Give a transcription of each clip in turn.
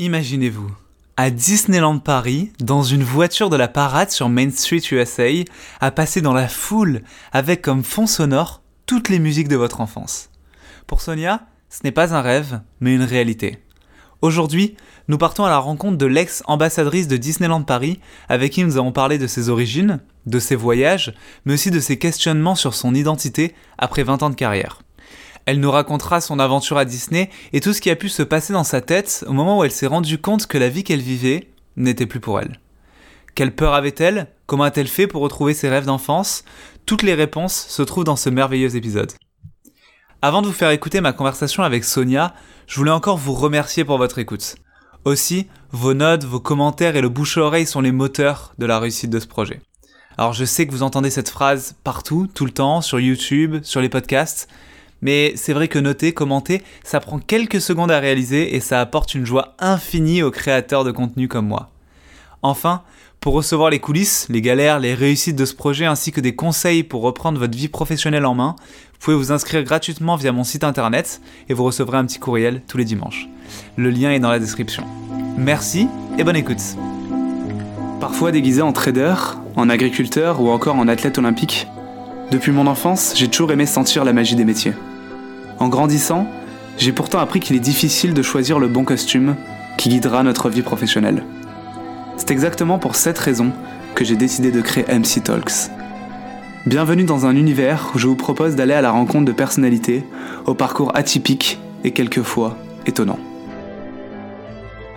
Imaginez-vous, à Disneyland Paris, dans une voiture de la parade sur Main Street USA, à passer dans la foule avec comme fond sonore toutes les musiques de votre enfance. Pour Sonia, ce n'est pas un rêve, mais une réalité. Aujourd'hui, nous partons à la rencontre de l'ex-ambassadrice de Disneyland Paris, avec qui nous avons parlé de ses origines, de ses voyages, mais aussi de ses questionnements sur son identité après 20 ans de carrière. Elle nous racontera son aventure à Disney et tout ce qui a pu se passer dans sa tête au moment où elle s'est rendue compte que la vie qu'elle vivait n'était plus pour elle. Quelle peur avait-elle? Comment a-t-elle fait pour retrouver ses rêves d'enfance? Toutes les réponses se trouvent dans ce merveilleux épisode. Avant de vous faire écouter ma conversation avec Sonia, je voulais encore vous remercier pour votre écoute. Aussi, vos notes, vos commentaires et le bouche à oreille sont les moteurs de la réussite de ce projet. Alors je sais que vous entendez cette phrase partout, tout le temps, sur YouTube, sur les podcasts, mais c'est vrai que noter, commenter, ça prend quelques secondes à réaliser et ça apporte une joie infinie aux créateurs de contenu comme moi. Enfin, pour recevoir les coulisses, les galères, les réussites de ce projet ainsi que des conseils pour reprendre votre vie professionnelle en main, vous pouvez vous inscrire gratuitement via mon site internet et vous recevrez un petit courriel tous les dimanches. Le lien est dans la description. Merci et bonne écoute. Parfois déguisé en trader, en agriculteur ou encore en athlète olympique, depuis mon enfance, j'ai toujours aimé sentir la magie des métiers. En grandissant, j'ai pourtant appris qu'il est difficile de choisir le bon costume qui guidera notre vie professionnelle. C'est exactement pour cette raison que j'ai décidé de créer MC Talks. Bienvenue dans un univers où je vous propose d'aller à la rencontre de personnalités au parcours atypique et quelquefois étonnant.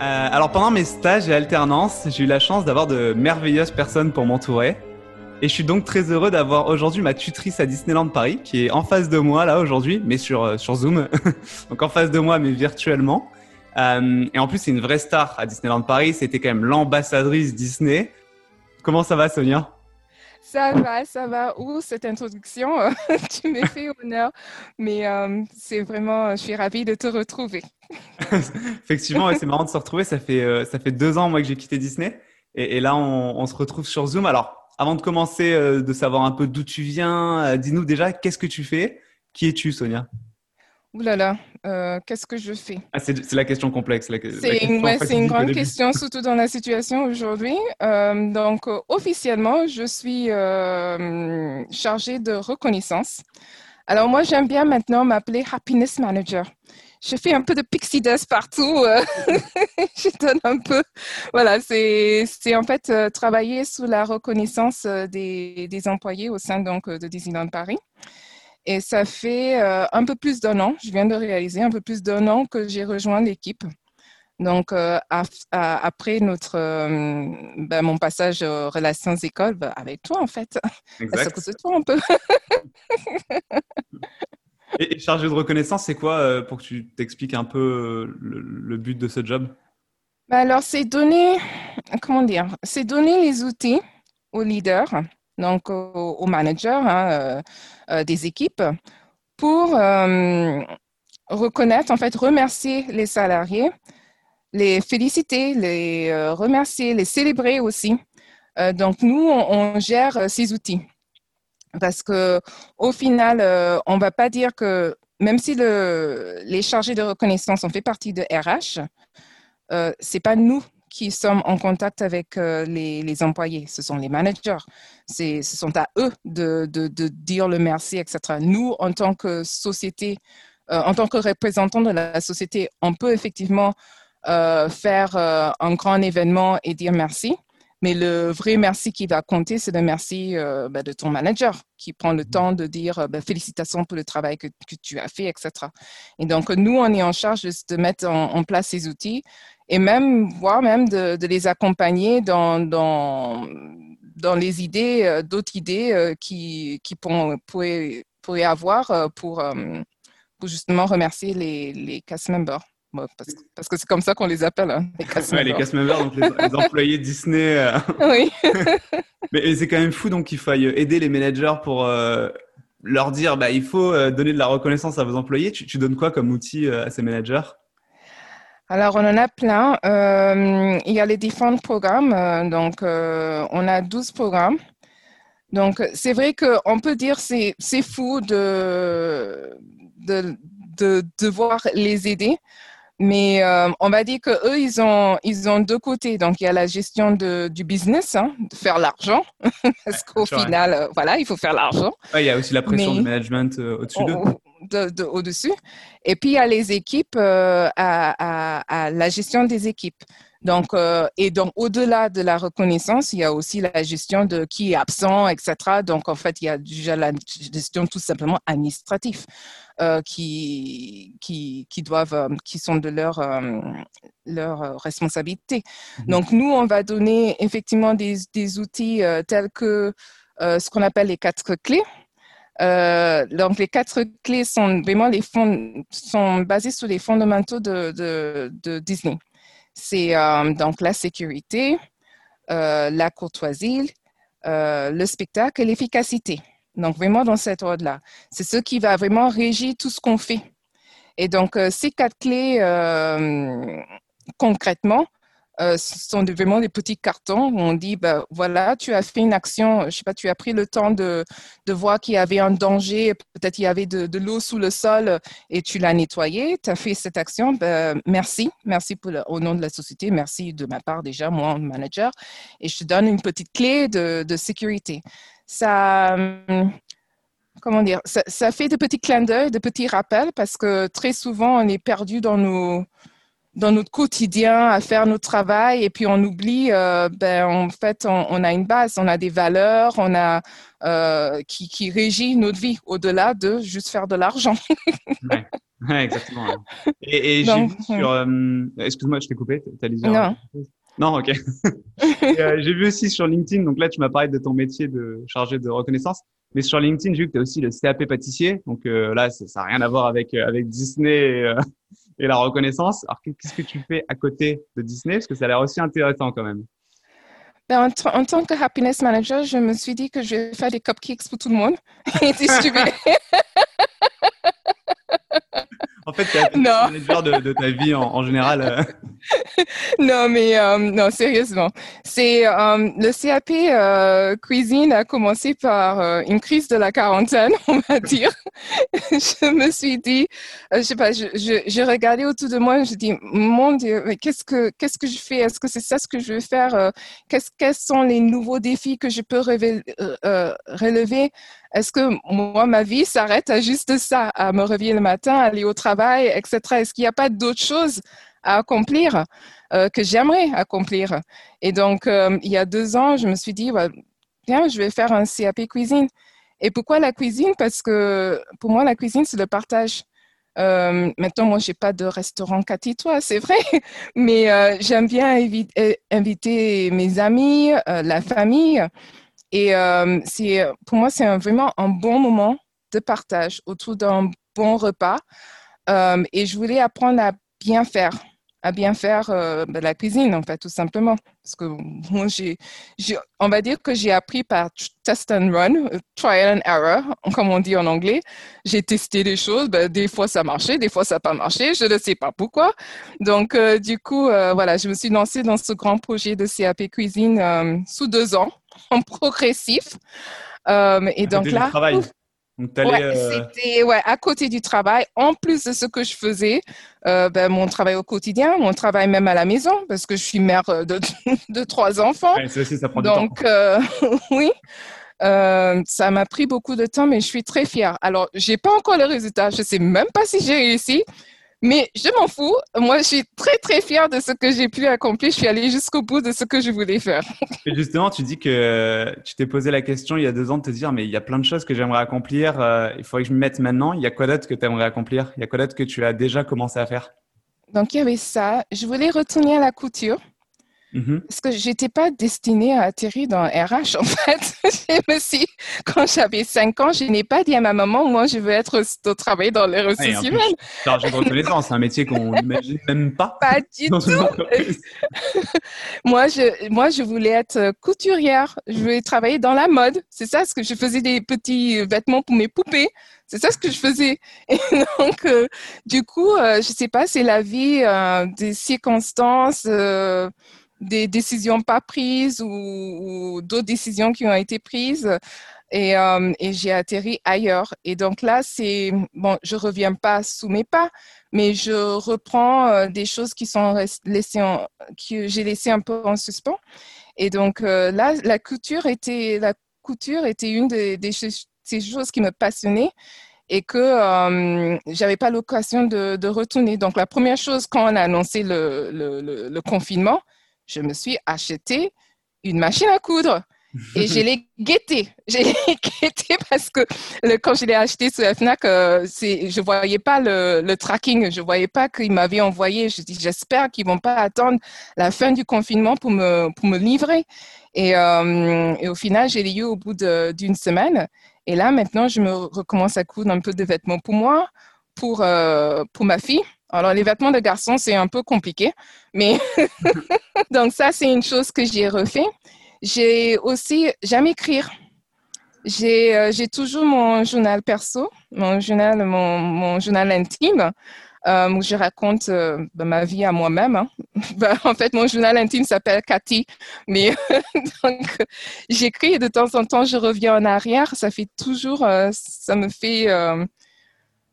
Euh, alors pendant mes stages et alternances, j'ai eu la chance d'avoir de merveilleuses personnes pour m'entourer. Et je suis donc très heureux d'avoir aujourd'hui ma tutrice à Disneyland Paris qui est en face de moi là aujourd'hui, mais sur, euh, sur Zoom. donc en face de moi, mais virtuellement. Euh, et en plus, c'est une vraie star à Disneyland Paris. C'était quand même l'ambassadrice Disney. Comment ça va, Sonia? Ça va, ça va. Ouh, cette introduction, tu me fais honneur. Mais euh, c'est vraiment, je suis ravie de te retrouver. Effectivement, c'est marrant de se retrouver. Ça fait, euh, ça fait deux ans, moi, que j'ai quitté Disney. Et, et là, on, on, se retrouve sur Zoom. Alors, avant de commencer, de savoir un peu d'où tu viens, dis-nous déjà, qu'est-ce que tu fais? Qui es-tu, Sonia? Ouh là là, euh, qu'est-ce que je fais? Ah, C'est la question complexe. C'est une, une, grande question, surtout dans la situation aujourd'hui. Euh, donc, euh, officiellement, je suis euh, chargée de reconnaissance. Alors, moi, j'aime bien maintenant m'appeler Happiness Manager. Je fais un peu de pixie dust partout. Euh, je donne un peu. Voilà, c'est en fait travailler sous la reconnaissance des, des employés au sein donc, de Disneyland Paris. Et ça fait euh, un peu plus d'un an, je viens de réaliser un peu plus d'un an que j'ai rejoint l'équipe. Donc, euh, après notre, euh, ben, mon passage aux relations écoles, ben, avec toi en fait, ça cause de toi un peu. et, chargé de reconnaissance, c'est quoi pour que tu t'expliques un peu le, but de ce job? Ben, Alors, c'est donner, comment dire, c'est donner les outils aux leaders donc aux, managers hein, euh, euh, des équipes, pour euh, reconnaître, en fait, remercier les salariés, les féliciter, les remercier, les célébrer aussi. donc, nous, on, gère ces outils. Parce que au final, on ne va pas dire que même si le, les chargés de reconnaissance ont fait partie de RH, euh, c'est pas nous qui sommes en contact avec euh, les, employés, ce sont les managers. Ce sont à eux de, dire le merci, etc. Nous, en tant que société, euh, en tant que représentants de la société, on peut effectivement euh, faire un grand événement et dire merci. Mais le vrai merci qui va compter, c'est le merci ben, de ton manager qui prend le temps de dire ben, félicitations pour le travail que, tu as fait, etc. Et donc, nous, on est en charge de, mettre en place ces outils et même, voire même de, les accompagner dans, dans, dans les idées, euh, d'autres idées euh, qui, qui pourraient, pourraient, avoir euh, pour, pour justement remercier les, les cast members. Parce, que c'est comme ça qu'on les appelle, hein, les cast members. les members, donc les, employés Disney. Oui. Mais c'est quand même fou donc qu'il faille aider les managers pour leur dire bah, il faut donner de la reconnaissance à vos employés. Tu, tu donnes quoi comme outil à ces managers? Alors, on en a plein. Euh, il y a les différents programmes. Euh, donc, euh, on a 12 programmes. Donc, c'est vrai qu'on peut dire que c'est fou de, de, devoir les aider. Mais euh, on va dire que eux, ils ont, ils ont deux côtés. Donc, il y a la gestion de, du business, hein, de faire l'argent, parce qu'au final, euh, voilà, il faut faire l'argent. il y a aussi la pression du management au-dessus d'eux. De, au-dessus. Et puis, il y a les équipes, à, à, la gestion des équipes. Donc, euh, et donc, au-delà de la reconnaissance, il y a aussi la gestion de qui est absent, etc. Donc, en fait, il y a déjà la gestion tout simplement administrative euh, qui, qui, qui, doivent, euh, qui sont de leur, leur responsabilité. Mhm. Donc, nous, on va donner effectivement des, des outils tels que ce qu'on appelle les quatre clés. Donc, les quatre clés sont vraiment sont basés sur les fondamentaux de, Disney. C'est euh, donc la sécurité, euh, la courtoisie, euh, le spectacle et l'efficacité. Donc vraiment dans cet ordre-là. C'est ce qui va vraiment régir tout ce qu'on fait. Et donc ces quatre clés, concrètement, euh, ce sont vraiment des petits cartons où on dit, ben, voilà, tu as fait une action, je sais pas, tu as pris le temps de, de voir qu'il y avait un danger, peut-être il y avait de, l'eau sous le sol et tu l'as nettoyé, tu as fait cette action, ben, merci, merci au nom de la société, merci de ma part déjà, moi, manager, et je te donne une petite clé de, sécurité. Ça, hum, comment dire, ça, ça fait de petits clins d'œil, de petits rappels parce que très souvent on est perdu dans nos dans notre quotidien à faire notre travail et puis on oublie, euh, ben, en fait, on, a une base, on a des valeurs, on a euh, qui, qui régit notre vie au-delà de juste faire de l'argent. ouais. exactement. Et, j'ai vu sur, euh, excuse-moi, je t'ai coupé, t'as dit Non. Non, ok. j'ai vu aussi sur LinkedIn, donc là tu m'as parlé de ton métier de chargé de reconnaissance, mais sur LinkedIn j'ai vu que tu as aussi le CAP pâtissier, donc là ça n'a rien à voir avec avec Disney et la reconnaissance. Alors, qu'est-ce que tu fais à côté de Disney? Parce que ça a l'air aussi intéressant quand même. Ben, en, tant que happiness manager, je me suis dit que je vais faire des cupcakes pour tout le monde et distribuer. En fait, tu es manager de, de, ta vie en, général. Euh. non, mais euh, non, sérieusement. C'est euh, le CAP cuisine a commencé par une crise de la quarantaine, on va dire. je me suis dit, je sais pas, je, je, regardais autour de moi, je dis, mon Dieu, mais qu'est-ce que qu'est-ce que je fais? Est-ce que c'est ça ce que je veux faire? Quels sont les nouveaux défis que je peux relever? Est-ce que moi, ma vie s'arrête à juste ça, à me réveiller le matin, aller au travail, etc. Est-ce qu'il n'y a pas d'autres choses à accomplir euh, que j'aimerais accomplir? Et donc, euh, il y a deux ans, je me suis dit, bien, je vais faire un CAP cuisine. Et pourquoi la cuisine? Parce que pour moi, la cuisine, c'est le partage. Euh, maintenant, moi, j'ai pas de restaurant toi, c'est vrai, mais j'aime bien inviter mes amis, la famille. Et euh, pour moi, c'est vraiment un bon moment de partage autour d'un bon repas. Euh, et je voulais apprendre à bien faire, à bien faire euh, ben, la cuisine, en fait, tout simplement. Parce que moi, j'ai, on va dire que j'ai appris par test and run, trial and error, comme on dit en anglais. J'ai testé des choses, ben, des fois ça marchait, des fois ça n'a pas marché, je ne sais pas pourquoi. Donc, du coup, voilà, je me suis lancée dans ce grand projet de CAP cuisine sous deux ans progressif. Euh, et donc là, euh, c'était ouais, à côté du travail, en plus de ce que je faisais, euh, ben, mon travail au quotidien, mon travail même à la maison, parce que je suis mère de, de trois enfants. ça prend Donc, du temps. oui. ça m'a pris beaucoup de temps, mais je suis très fière. Alors, j'ai pas encore le résultat. Je sais même pas si j'ai réussi, mais je m'en fous. Moi, je suis très, très fière de ce que j'ai pu accomplir. Je suis allée jusqu'au bout de ce que je voulais faire. Et justement, tu dis que tu t'es posé la question il y a deux ans de te dire, mais il y a plein de choses que j'aimerais accomplir. Euh, il faudrait que je me mette maintenant. Il y a quoi d'autre que tu aimerais accomplir? Il y a quoi d'autre que tu as déjà commencé à faire? Donc, il y avait ça. Je voulais retourner à la couture. Mm-hmm. Parce que j'étais pas destinée à atterrir dans RH, en fait. je me suis, quand j'avais 5 ans, je n'ai pas dit à ma maman, moi, je veux être au travail dans les ressources humaines. Chargé de reconnaissance, c'est un métier qu'on n'imagine même pas. Pas du tout. moi, je, moi, je voulais être couturière. Je voulais travailler dans la mode. C'est ça, ce que je faisais des petits vêtements pour mes poupées. C'est ça ce que je faisais. Et donc, euh, du coup, euh, je sais pas, c'est la vie, euh, des circonstances des décisions pas prises ou, d'autres décisions qui ont été prises. et, et j'ai atterri ailleurs. Et donc là, c'est bon, je reviens pas sous mes pas, mais je reprends des choses qui sont laissées en, que j'ai laissées un peu en suspens. Et donc là, la couture était la couture était une des, ces choses qui me passionnaient et que euh, j'avais pas l'occasion de, retourner. Donc, la première chose, quand on a annoncé le, confinement, je me suis acheté une machine à coudre. Et je l'ai guetté. J'ai guetté parce que quand je l'ai acheté sur FNAC, euh, je voyais pas le, tracking. Je voyais pas qu'ils m'avaient envoyé. Je dis, j'espère qu'ils vont pas attendre la fin du confinement pour me, livrer. Et, euh, et au final, j'ai eu au bout d'une semaine. Et là, maintenant, je me recommence à coudre un peu de vêtements pour moi, pour, euh, pour ma fille. Alors, les vêtements de garçon, c'est un peu compliqué, mais donc ça, c'est une chose que j'ai refait. J'ai aussi, j'aime écrire. J'ai euh, toujours mon journal perso, mon journal, mon, mon journal intime euh, où je raconte euh, ben, ma vie à moi-même. Hein. Ben, en fait, mon journal intime s'appelle Cathy, mais donc j'écris et de temps en temps je reviens en arrière. Ça fait toujours, ça me fait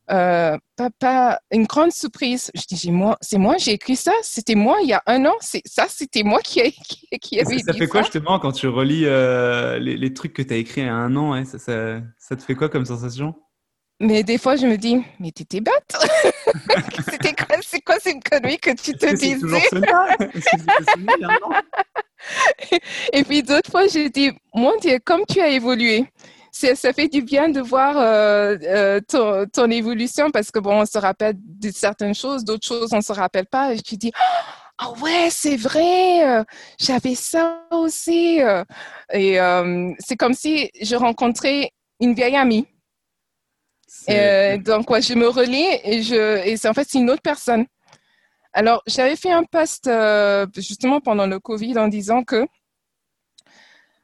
euh, pas, une grande surprise. Je dis, moi, c'est moi, j'ai écrit ça. C'était moi il y a un an. C'est ça, c'était moi qui, qui, qui avait ça, ça fait quoi justement quand tu relis les, les, trucs que tu as écrits il y a un an ça, ça, ça, te fait quoi comme sensation? Mais des fois, je me dis, mais t'étais bête. C'était quoi, c'est quoi cette connerie que tu te disais? Et puis d'autres fois, j'ai dit, mon Dieu, comme tu as évolué. Ça fait du bien de voir euh, euh, ton, ton, évolution parce que bon, on se rappelle de certaines choses, d'autres choses, on ne se rappelle pas. Et je dis, ah oh ouais, c'est vrai, euh, j'avais ça aussi. Et c'est comme si je rencontrais une vieille amie. Donc, ouais, je me relis et, je, et c'est en fait c'est une autre personne. Alors, j'avais fait un post euh, justement pendant le Covid en disant que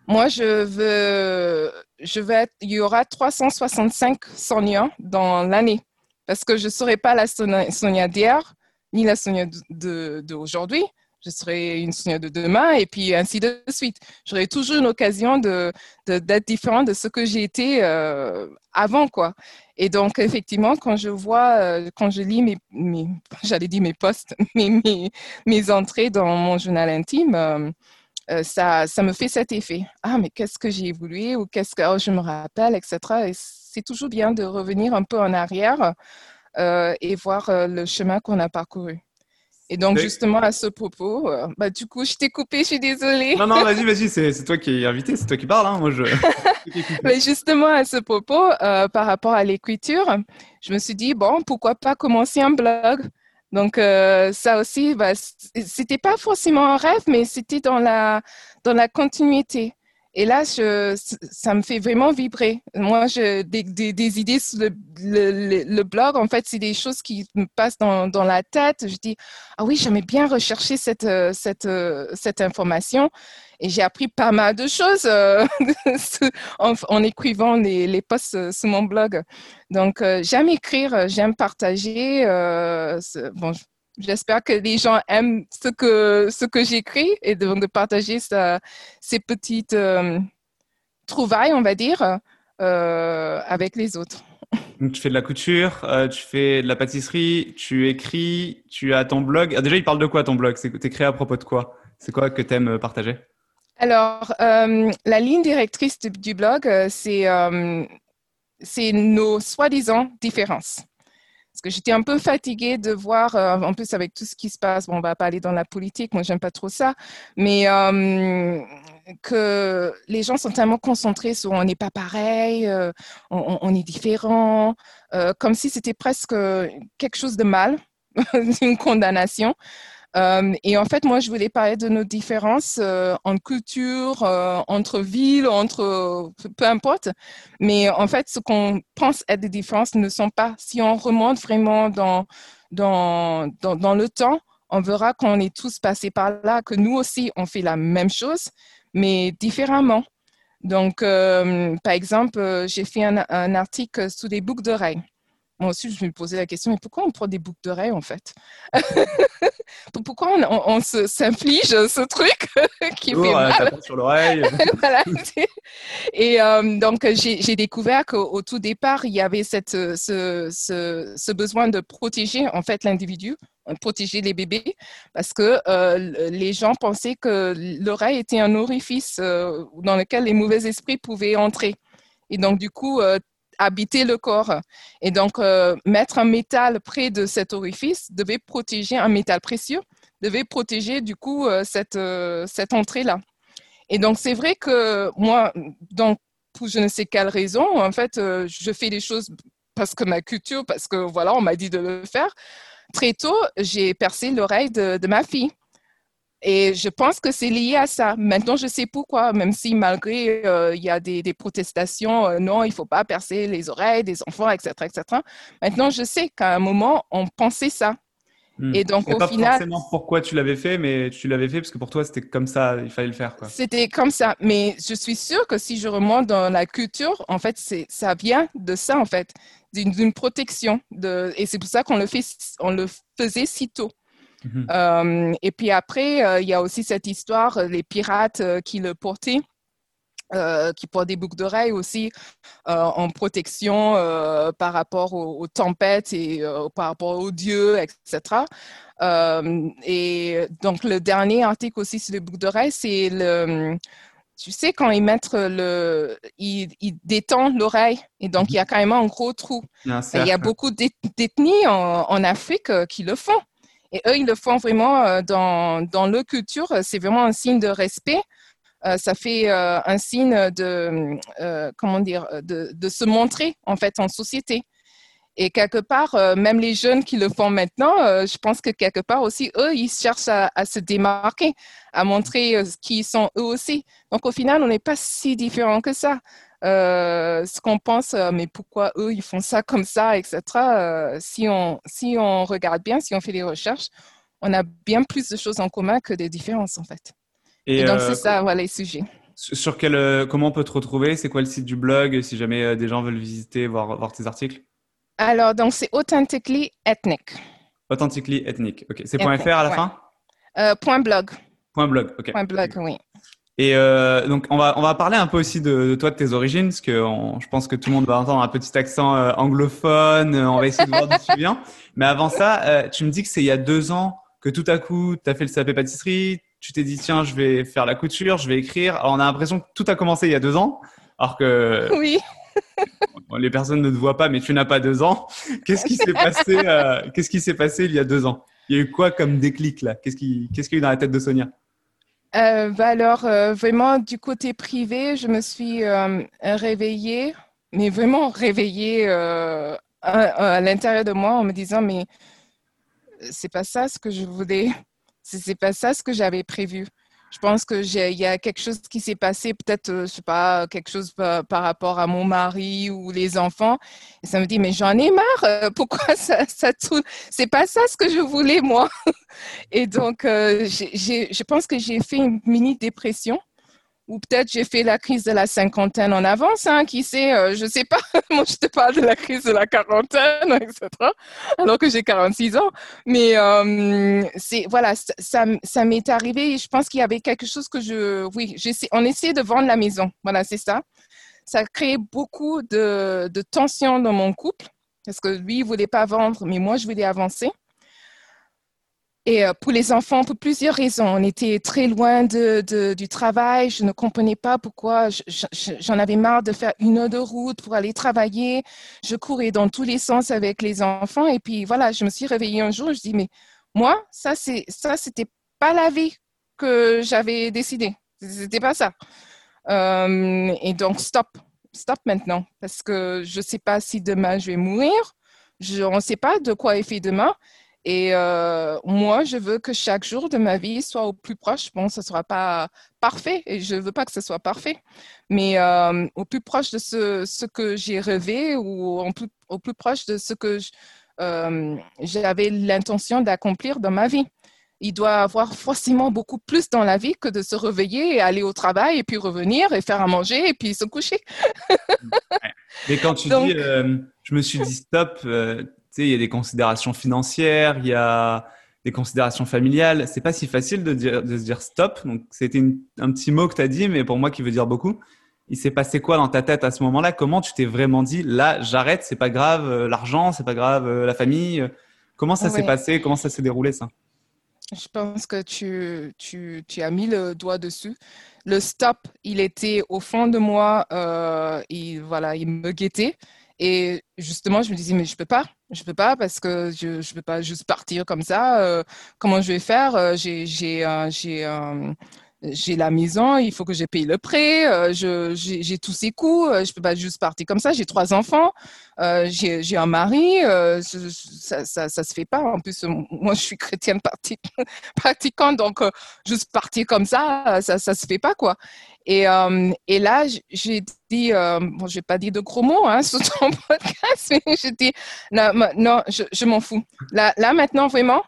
moi, je veux, je vais il y aura 365 Sonia dans l'année parce que je ne serai pas la Sonia d'hier ni la Sonia d'aujourd'hui. De, je serai une Sonia de demain et puis ainsi de suite. J'aurai toujours une occasion de, d'être différent de ce que j'ai été euh, avant, quoi. Et donc, effectivement, quand je vois, euh, quand je lis mes, mes j'allais dire mes posts, mes, mes, mes, entrées dans mon journal intime, euh, euh, ça, ça me fait cet effet. Ah, mais qu'est-ce que j'ai évolué ou qu'est-ce que oh, je me rappelle, etc. Et c'est toujours bien de revenir un peu en arrière et voir le chemin qu'on a parcouru. Et donc, justement, à ce propos, euh, bah, du coup, je t'ai coupé, je suis désolée. Non, non, vas-y, vas-y, c'est toi qui es invité, c'est toi qui parles. Hein, moi, je... Mais justement, à ce propos, euh, par rapport à l'écriture, je me suis dit, bon, pourquoi pas commencer un blog? Donc euh, ça aussi, bah, c'était pas forcément un rêve, mais c'était dans la dans la continuité. Et là, ça me fait vraiment vibrer. Moi, je, des, idées sur le, blog, en fait, c'est des choses qui me passent dans, la tête. Je dis, ah oui, j'aimais bien rechercher cette, euh, euh, information. Et j'ai appris pas mal de choses euh, en, écrivant les, posts sur mon blog. Donc, j'aime écrire, j'aime partager. bon, J'espère que les gens aiment ce que, ce que j'écris et de, de partager ces petites euh, trouvailles, on va dire, euh, avec les autres. tu fais de la couture, euh, tu fais de la pâtisserie, tu écris, tu as ton blog. Ah, déjà, il parle de quoi ton blog? Créé à propos de quoi? C'est quoi que tu aimes partager? Alors, la ligne directrice du blog, c'est nos soi-disant différences parce que j'étais un peu fatiguée de voir, euh, en plus avec tout ce qui se passe, bon, on va pas aller dans la politique, moi j'aime pas trop ça, mais euh, que les gens sont tellement concentrés sur on n'est pas pareil, euh, on, est différent, comme si c'était presque quelque chose de mal, une condamnation. Euh, et en fait, moi, je voulais parler de nos différences euh, en culture, euh, entre villes, entre peu importe. Mais en fait, ce qu'on pense être des différences ne sont pas. Si on remonte vraiment dans, dans, dans, le temps, on verra qu'on est tous passés par là, que nous aussi, on fait la même chose, mais différemment. Donc, par exemple, j'ai fait un, article sous des boucles d'oreilles. Moi aussi, je me posais la question, mais pourquoi on prend des boucles d'oreilles en fait? Pourquoi on, s'inflige ce truc qui oh, fait mal? sur l'oreille. Et euh, donc, j'ai découvert qu'au tout départ, il y avait cette, ce, ce, besoin de protéger en fait l'individu protéger les bébés parce que euh, les gens pensaient que l'oreille était un orifice euh, dans lequel les mauvais esprits pouvaient entrer. Et donc, du coup, habiter le corps. Et donc, euh, mettre un métal près de cet orifice devait protéger un métal précieux, devait protéger du coup euh, cette, euh, cette entrée-là. Et donc, c'est vrai que moi, donc, pour je ne sais quelle raison, en fait, je fais des choses parce que ma culture, parce que voilà, on m'a dit de le faire. Très tôt, j'ai percé l'oreille de ma fille. Et je pense que c'est lié à ça. Maintenant, je sais pourquoi, même si malgré euh, il y a des, protestations, euh, non, il ne faut pas percer les oreilles des enfants, etc., etc. Maintenant, je sais qu'à un moment, on pensait ça. Hmm. Et donc, au pas final. forcément pourquoi tu l'avais fait, mais tu l'avais fait parce que pour toi, c'était comme ça, il fallait le faire. C'était comme ça. Mais je suis sûre que si je remonte dans la culture, en fait, ça vient de ça, en fait, d'une protection. De, et c'est pour ça qu'on le, fait, on le faisait si tôt. Mhm. Euh, et puis après, euh, il y a aussi cette histoire, euh, les pirates qui le portaient. qui portent des boucles d'oreilles aussi en protection par rapport aux, tempêtes et par rapport aux dieux, etc. et donc, le dernier article aussi sur les boucles d'oreilles, c'est le, tu sais, quand ils mettent le, ils, détendent l'oreille et donc il y a quand même un gros trou. Il y a beaucoup d'ethnies en, Afrique qui le font. Et eux, ils le font vraiment euh, dans, leur culture. C'est vraiment un signe de respect. Euh, ça fait euh, un signe de, comment dire, de, se montrer en fait en société. Et quelque part, même les jeunes qui le font maintenant, je pense que quelque part aussi, eux, ils cherchent à, à se démarquer, à montrer qui ils sont eux aussi. Donc au final, on n'est pas si différents que ça. Euh, ce qu'on pense, euh, mais pourquoi eux, ils font ça comme ça, etc. Euh, si, on, si on regarde bien, si on fait des recherches, on a bien plus de choses en commun que des différences, en fait. Et, donc, c'est ça, voilà les sujets. Sur quel, comment on peut te retrouver? C'est quoi le site du blog si jamais des gens veulent visiter, voir, voir tes articles? Alors, donc, c'est Authentically Ethnic. Authentically Ethnic, ok. C'est .fr à la fin? Point .blog. Point .blog, ok. Point .blog, oui. Et euh, donc, on va, on va parler un peu aussi de, toi, de tes origines, parce que je pense que tout le monde va entendre un petit accent euh, anglophone. Euh, on va essayer de voir d'où tu viens. Mais avant ça, euh, tu me dis que c'est il y a deux ans que tout à coup, tu as fait le CAP pâtisserie. Tu t'es dit, tiens, je vais faire la couture, je vais écrire. Alors, on a l'impression que tout a commencé il y a deux ans, alors que oui. les personnes ne te voient pas, mais tu n'as pas deux ans. Qu'est-ce qui s'est passé Qu'est-ce qui s'est passé il y a deux ans? Il y a eu quoi comme déclic là? Qu'est-ce qui, qu'est-ce qu'il y a eu dans la tête de Sonia? Euh, bah alors, euh, vraiment, du côté privé, je me suis euh, réveillée, mais vraiment réveillée à, à l'intérieur de moi en me disant, mais c'est pas ça ce que je voulais, c'est pas ça ce que j'avais prévu je pense que il y a quelque chose qui s'est passé, peut-être, euh, je sais pas, quelque chose par, rapport à mon mari ou les enfants. Et ça me dit, mais j'en ai marre. Euh, pourquoi ça, ça tourne? C'est pas ça ce que je voulais moi. Et donc, euh, je pense que j'ai fait une mini dépression ou peut-être j'ai fait la crise de la cinquantaine en avance, hein, qui sait, euh, je sais pas, moi je te parle de la crise de la quarantaine, etc., alors que j'ai 46 ans. Mais euh, voilà, ça, m'est arrivé et je pense qu'il y avait quelque chose que je, oui, on essayait de vendre la maison, voilà, c'est ça. Ça a créé beaucoup de, de tensions dans mon couple, parce que lui, il voulait pas vendre, mais moi, je voulais avancer. Et euh, pour les enfants, pour plusieurs raisons. On était très loin du travail. Je ne comprenais pas pourquoi j'en avais marre de faire une heure de route pour aller travailler. Je courais dans tous les sens avec les enfants. Et puis voilà, je me suis réveillée un jour. Je dis mais moi, ça c'est ça c'était pas la vie que j'avais décidé. C'était pas ça. Euh, et donc stop, stop maintenant parce que je sais pas si demain je vais mourir. On ne sait pas de quoi est fait demain. Et euh, moi, je veux que chaque jour de ma vie soit au plus proche. Bon, ce ne sera pas parfait et je ne veux pas que ce soit parfait, mais euh, au plus proche de ce, ce que j'ai rêvé ou au plus proche de ce que euh, j'avais l'intention d'accomplir dans ma vie. Il doit avoir forcément beaucoup plus dans la vie que de se réveiller et aller au travail et puis revenir et faire à manger et puis se coucher. Mais quand tu dis, euh, je me suis dit stop, euh, sais, il y a des considérations financières, il y a des considérations familiales. C'est pas si facile de, dire, de se dire stop. Donc, c'était un petit mot que tu as dit, mais pour moi qui veut dire beaucoup. Il s'est passé quoi dans ta tête à ce moment-là? Comment tu t'es vraiment dit, là, j'arrête, c'est pas grave, euh, l'argent, c'est pas grave, la famille Comment ça s'est passé? Comment ça s'est déroulé ça? Je pense que tu, tu, tu, as mis le doigt dessus. Le stop, il était au fond de moi, euh, il, voilà, il me guettait. Et justement, je me disais, mais je peux pas, je peux pas parce que je ne peux pas juste partir comme ça. Euh, comment je vais faire euh, J'ai j'ai la maison, il faut que je paye le prêt, euh, j'ai tous ces coûts, euh, je peux pas juste partir comme ça. J'ai trois enfants, euh, j'ai un mari, ça, ça, ça, se fait pas. En plus, moi, je suis chrétienne pratiquante, donc juste partir comme ça, ça, ça se fait pas quoi. Et, et là, j'ai dit, bon, je vais pas dire de gros mots hein, sur ton podcast, mais j'ai dit, non, non je, je m'en fous. Là, là, maintenant, vraiment,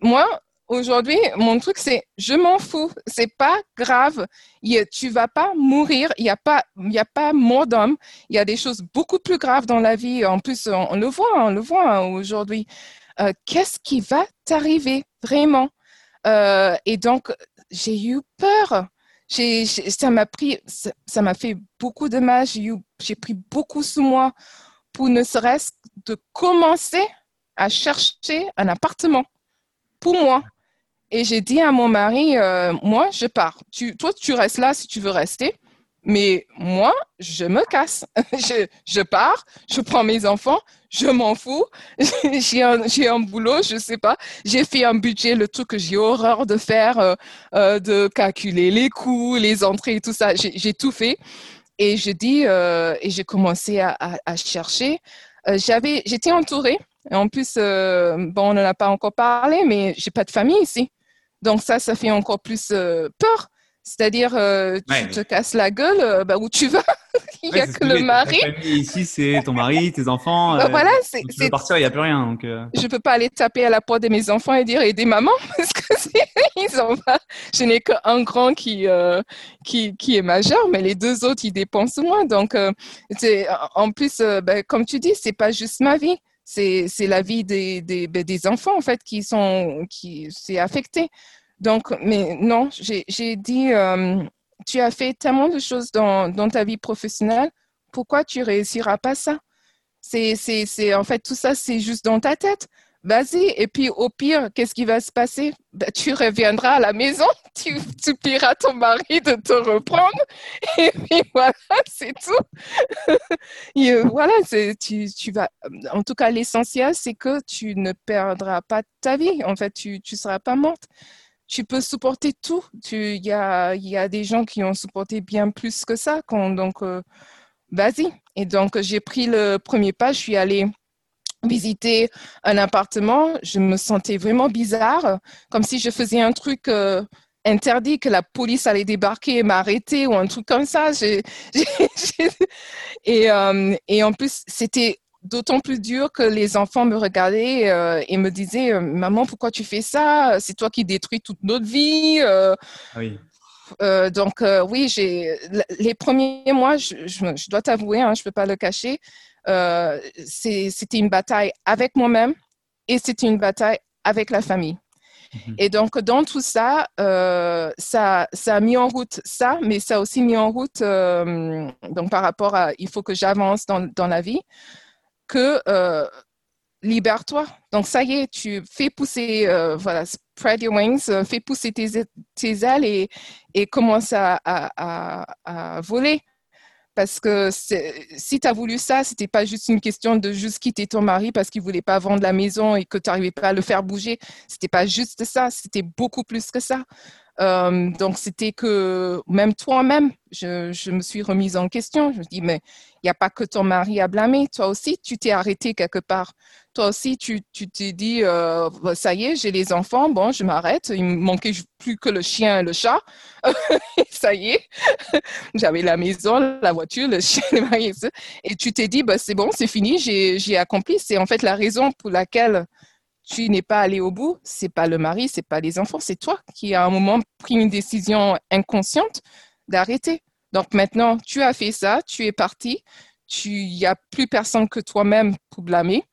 moi, Aujourd'hui, mon truc, c'est je m'en fous. C'est pas grave. Tu vas pas mourir. Il n'y a pas, a pas mort d'homme. Il y a des choses beaucoup plus graves dans la vie. En plus, on, le voit, on le voit hein, aujourd'hui. Euh, qu'est-ce qui va t'arriver vraiment? Euh, et donc, j'ai eu peur. ça m'a pris, ça m'a fait beaucoup de mal. J'ai pris beaucoup sous moi pour ne serait-ce de commencer à chercher un appartement pour moi. Et j'ai dit à mon mari, euh, moi, je pars. Tu, toi, tu restes là si tu veux rester. Mais moi, je me casse. je, pars, je prends mes enfants, je m'en fous. j'ai un, boulot, je sais pas. J'ai fait un budget, le truc que j'ai horreur de faire, euh, euh, de calculer les coûts, les entrées tout ça. J'ai tout fait. Et je dis, et j'ai commencé à, à, à chercher. J'avais, j'étais entourée. En plus, bon, on n'en a pas encore parlé, mais j'ai pas de famille ici. Donc ça, ça fait encore plus euh, peur. C'est-à-dire, euh, tu te casses la gueule, euh, bah, où tu vas Il n'y a que le mari. ici, c'est ton mari, tes enfants. Bah, voilà, c'est. Tu veux partir, il n'y a plus rien. Donc, Je ne peux pas aller taper à la porte de mes enfants et dire aider maman parce que ils ont pas. Je n'ai qu'un grand qui, qui, qui, est majeur, mais les deux autres, ils dépensent moins. Donc, en plus, bah, comme tu dis, c'est pas juste ma vie c'est la vie ben, des, enfants, en fait, qui sont, qui s'est affecté. Donc, mais non, j'ai dit, euh, tu as fait tellement de choses dans, dans ta vie professionnelle, pourquoi tu réussiras pas ça? C'est, en fait, tout ça, c'est juste dans ta tête vas-y. Et puis, au pire, qu'est-ce qui va se passer? Ben, Tu reviendras à la maison, tu supplieras ton mari de te reprendre. Et puis, voilà, c'est tout. euh, voilà, tu, tu, vas. En tout cas, l'essentiel, c'est que tu ne perdras pas ta vie. En fait, tu ne seras pas morte. Tu peux supporter tout. Il y a, y a des gens qui ont supporté bien plus que ça. donc, euh, vas-y. Et donc, j'ai pris le premier pas. Je suis allée visiter un appartement, je me sentais vraiment bizarre, comme si je faisais un truc euh, interdit, que la police allait débarquer et m'arrêter ou un truc comme ça. et, euh, et, en plus, c'était d'autant plus dur que les enfants me regardaient euh, et me disaient Maman, pourquoi tu fais ça? C'est toi qui détruis toute notre vie. Ah donc oui, j'ai les premiers mois, je, je, dois t'avouer, hein, je ne peux pas le cacher, euh, c'était une bataille avec moi-même et c'était une bataille avec la famille. Mhm. Et donc, dans tout ça, euh, ça, ça a mis en route ça, mais ça a aussi mis en route, euh, donc par rapport à, il faut que j'avance dans, dans, la vie, que libère-toi. Donc, ça y est, tu fais pousser, voilà, spread your wings, fais pousser tes, tes ailes et, et commence à, à, à voler. Parce que si tu as voulu ça, c'était pas juste une question de juste quitter ton mari parce qu'il voulait pas vendre la maison et que tu n'arrivais pas à le faire bouger. C'était pas juste ça, c'était beaucoup plus que ça. Euh, donc, c'était que même toi-même, je, je, me suis remise en question. Je me dis, mais il n'y a pas que ton mari à blâmer. Toi aussi, tu t'es arrêté quelque part. Toi aussi, tu t'es dit, euh, ça y est, j'ai les enfants, bon, je m'arrête. Il me manquait plus que le chien et le chat. ça y est, j'avais la maison, la voiture, le chien, le mari. Et tu t'es dit, bah, c'est bon, c'est fini, j'ai accompli. C'est en fait la raison pour laquelle tu n'es pas allé au bout, c'est pas le mari, c'est pas les enfants, c'est toi qui à un moment pris une décision inconsciente d'arrêter. Donc maintenant, tu as fait ça, tu es parti, il n'y a plus personne que toi-même pour blâmer.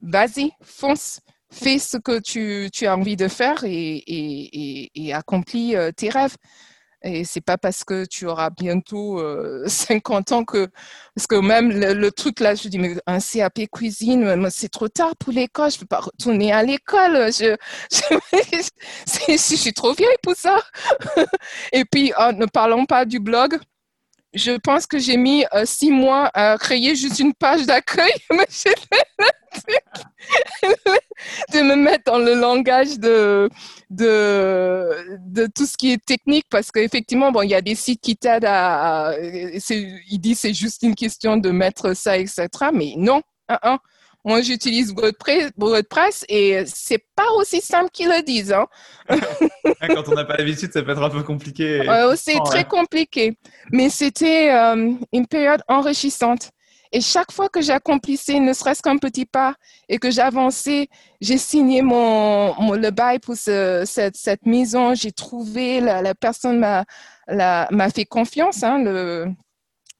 Vas-y, fonce, fais ce que tu, tu, as envie de faire et, accomplis euh, tes rêves. Et c'est pas parce que tu auras bientôt 50 ans que, parce que même le, truc là, je dis, mais un CAP cuisine, c'est trop tard pour l'école, je peux pas retourner à l'école, je, je, je, suis trop vieille pour ça. Et puis, oh, ne parlons pas du blog je pense que j'ai mis euh, six mois à créer juste une page d'accueil, de me mettre dans le langage de, de, tout ce qui est technique, parce qu'effectivement, bon, il y a des sites qui t'aident à, il dit c'est juste une question de mettre ça, etc. Mais non, un, moi, j'utilise WordPress, et c'est pas aussi simple qu'ils le disent. Hein. Quand on n'a pas l'habitude, ça peut être un peu compliqué. c'est très compliqué. Mais c'était euh, une période enrichissante. Et chaque fois que j'accomplissais ne serait-ce qu'un petit pas et que j'avançais, j'ai signé mon, le bail pour cette, cette, maison. J'ai trouvé, la, la personne m'a fait confiance, hein, le,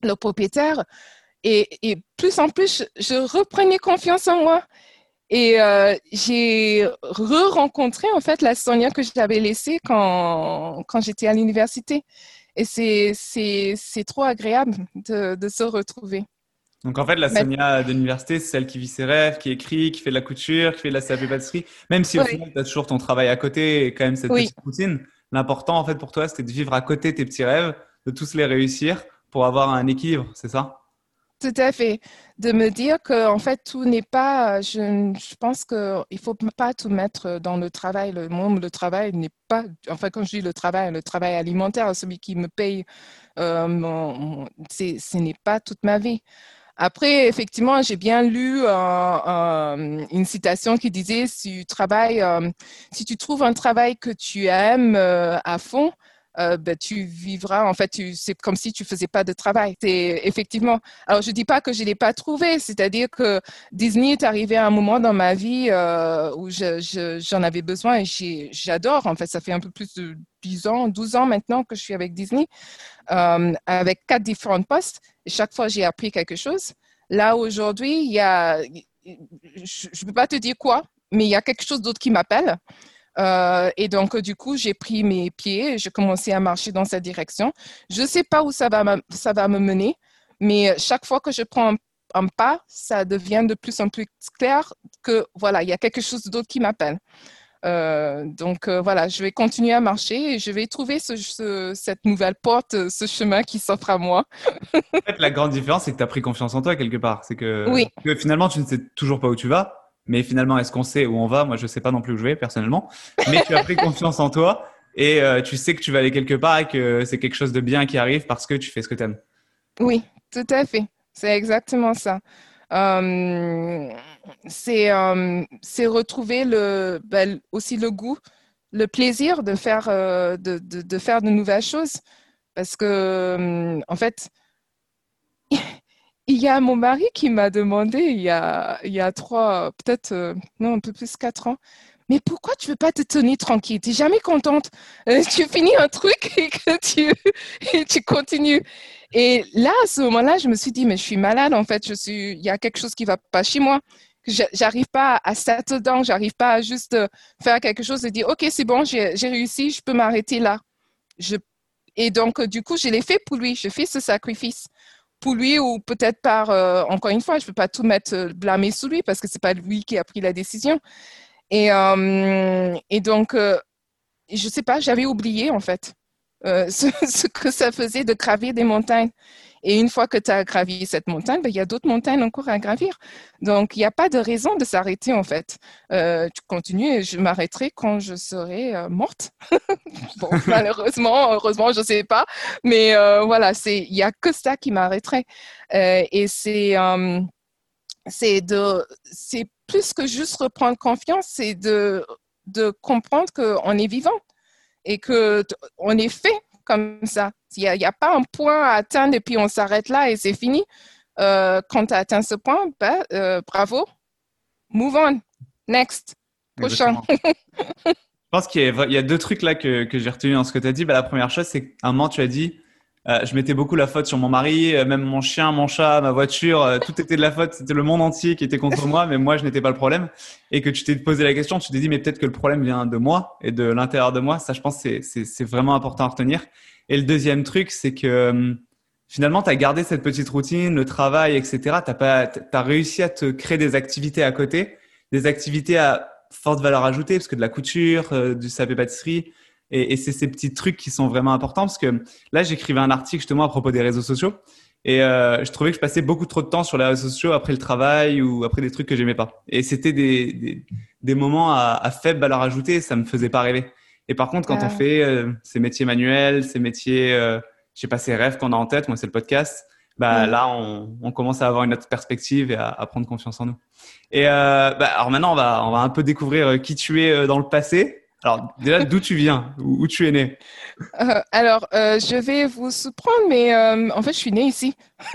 le propriétaire. Et, plus en plus, je, reprenais confiance en moi. Et euh, j'ai re-rencontré en fait la Sonia que j'avais laissée quand, quand j'étais à l'université. Et c'est trop agréable de, de, se retrouver. Donc en fait, la Sonia de l'université, c'est celle qui vit ses rêves, qui écrit, qui fait de la couture, qui fait de la CAP pâtisserie. Même si au final, tu as toujours ton travail à côté et quand même cette petite routine, l'important en fait pour toi, c'était de vivre à côté tes petits rêves, de tous les réussir pour avoir un équilibre, c'est ça? Tout à fait. De me dire que en fait tout n'est pas. Je, pense qu'il ne faut pas tout mettre dans le travail. Le monde, le travail n'est pas. Enfin, quand je dis le travail, le travail alimentaire, celui qui me paye, euh, ce n'est pas toute ma vie. Après, effectivement, j'ai bien lu une citation qui disait si tu travailles, euh, si tu trouves un travail que tu aimes euh, à fond, euh, ben, tu vivras, en fait, c'est comme si tu faisais pas de travail. Effectivement. Alors, je dis pas que je l'ai pas trouvé, c'est-à-dire que Disney est arrivé à un moment dans ma vie euh, où j'en avais besoin et j'adore. En fait, ça fait un peu plus de 10 ans, 12 ans maintenant que je suis avec Disney, euh, avec quatre différents postes. Chaque fois, j'ai appris quelque chose. Là, aujourd'hui, il y a, je ne peux pas te dire quoi, mais il y a quelque chose d'autre qui m'appelle. Euh, et donc, du coup, j'ai pris mes pieds et j'ai commencé à marcher dans cette direction. Je ne sais pas où ça va, ça va me mener, mais chaque fois que je prends un, pas, ça devient de plus en plus clair que voilà, il y a quelque chose d'autre qui m'appelle. Euh, donc euh, voilà, je vais continuer à marcher et je vais trouver ce, cette nouvelle porte, ce chemin qui s'offre à moi. en fait, la grande différence, c'est que tu as pris confiance en toi quelque part. C'est que, que finalement, tu ne sais toujours pas où tu vas, mais finalement, est-ce qu'on sait où on va? Moi, je ne sais pas non plus où je vais personnellement. Mais tu as pris confiance en toi et euh, tu sais que tu vas aller quelque part et que c'est quelque chose de bien qui arrive parce que tu fais ce que tu aimes. Oui, tout à fait. C'est exactement ça. Euh, euh, c'est retrouver ben, aussi le goût, le plaisir de faire, de, de, de, faire de nouvelles choses. Parce que, en fait, il y a mon mari qui m'a demandé il y a, il y a trois, peut-être, euh, non, un peu plus quatre ans, mais pourquoi tu veux pas te tenir tranquille? Tu n'es jamais contente. Euh, tu finis un truc et que tu, et tu continues. Et là, à ce moment-là, je me suis dit, mais je suis malade en fait. Je suis, il y a quelque chose qui va pas chez moi. J'arrive pas à settle down, j'arrive pas à juste euh, faire quelque chose et dire, ok, c'est bon, j'ai réussi, je peux m'arrêter là. Je, et donc, du coup, je l'ai fait pour lui. Je fais ce sacrifice pour lui ou peut-être par, euh, encore une fois, je ne peux pas tout mettre euh, blâmer sous lui parce que ce n'est pas lui qui a pris la décision. Et, euh, et donc, je ne sais pas, j'avais oublié en fait ce, ce, que ça faisait de gravir des montagnes. Et une fois que tu as gravi cette montagne, ben, il y a d'autres montagnes encore à gravir. Donc, il n'y a pas de raison de s'arrêter, en fait. Euh, tu continues et je m'arrêterai quand je serai euh, morte. bon, malheureusement, heureusement, je ne sais pas. Mais euh, voilà, il n'y a que ça qui m'arrêterait. et c'est c'est de c'est plus que juste reprendre confiance, c'est de, de comprendre qu'on est vivant et qu'on est fait comme ça. Il n'y a, pas un point à atteindre et puis on s'arrête là et c'est fini. Euh, quand tu as atteint ce point, ben, euh, bravo. Move on. Next. Prochain. Je pense qu'il y, a deux trucs là que, j'ai retenus dans ce que tu as dit. Ben, la première chose, c'est qu'à un moment, tu as dit Euh, je mettais beaucoup la faute sur mon mari, euh, même mon chien, mon chat, ma voiture, euh, tout était de la faute. C'était le monde entier qui était contre moi, mais moi, je n'étais pas le problème. Et que tu t'es posé la question, tu t'es dit, mais peut-être que le problème vient de moi et de l'intérieur de moi. Ça, je pense, c'est, vraiment important à retenir. Et le deuxième truc, c'est que finalement, tu as gardé cette petite routine, le travail, etc. Tu pas, as réussi à te créer des activités à côté, des activités à forte valeur ajoutée, parce que de la couture, du sapé pâtisserie, et, et c'est ces petits trucs qui sont vraiment importants parce que là, j'écrivais un article justement à propos des réseaux sociaux. Et euh, je trouvais que je passais beaucoup trop de temps sur les réseaux sociaux après le travail ou après des trucs que j'aimais pas. Et c'était des, des, des, moments à, à, faible valeur ajoutée, ça me faisait pas rêver. Et par contre, quand on fait euh, ces métiers manuels, ces métiers, euh, je sais pas, ces rêves qu'on a en tête, moi c'est le podcast, bah là on, on, commence à avoir une autre perspective et à, à prendre confiance en nous. Et euh, bah, alors maintenant on va on va un peu découvrir euh, qui tu es dans le passé. Alors, déjà, d'où tu viens? Où tu es né? Euh, Alors, euh, je vais vous surprendre, mais euh, en fait, je suis née ici.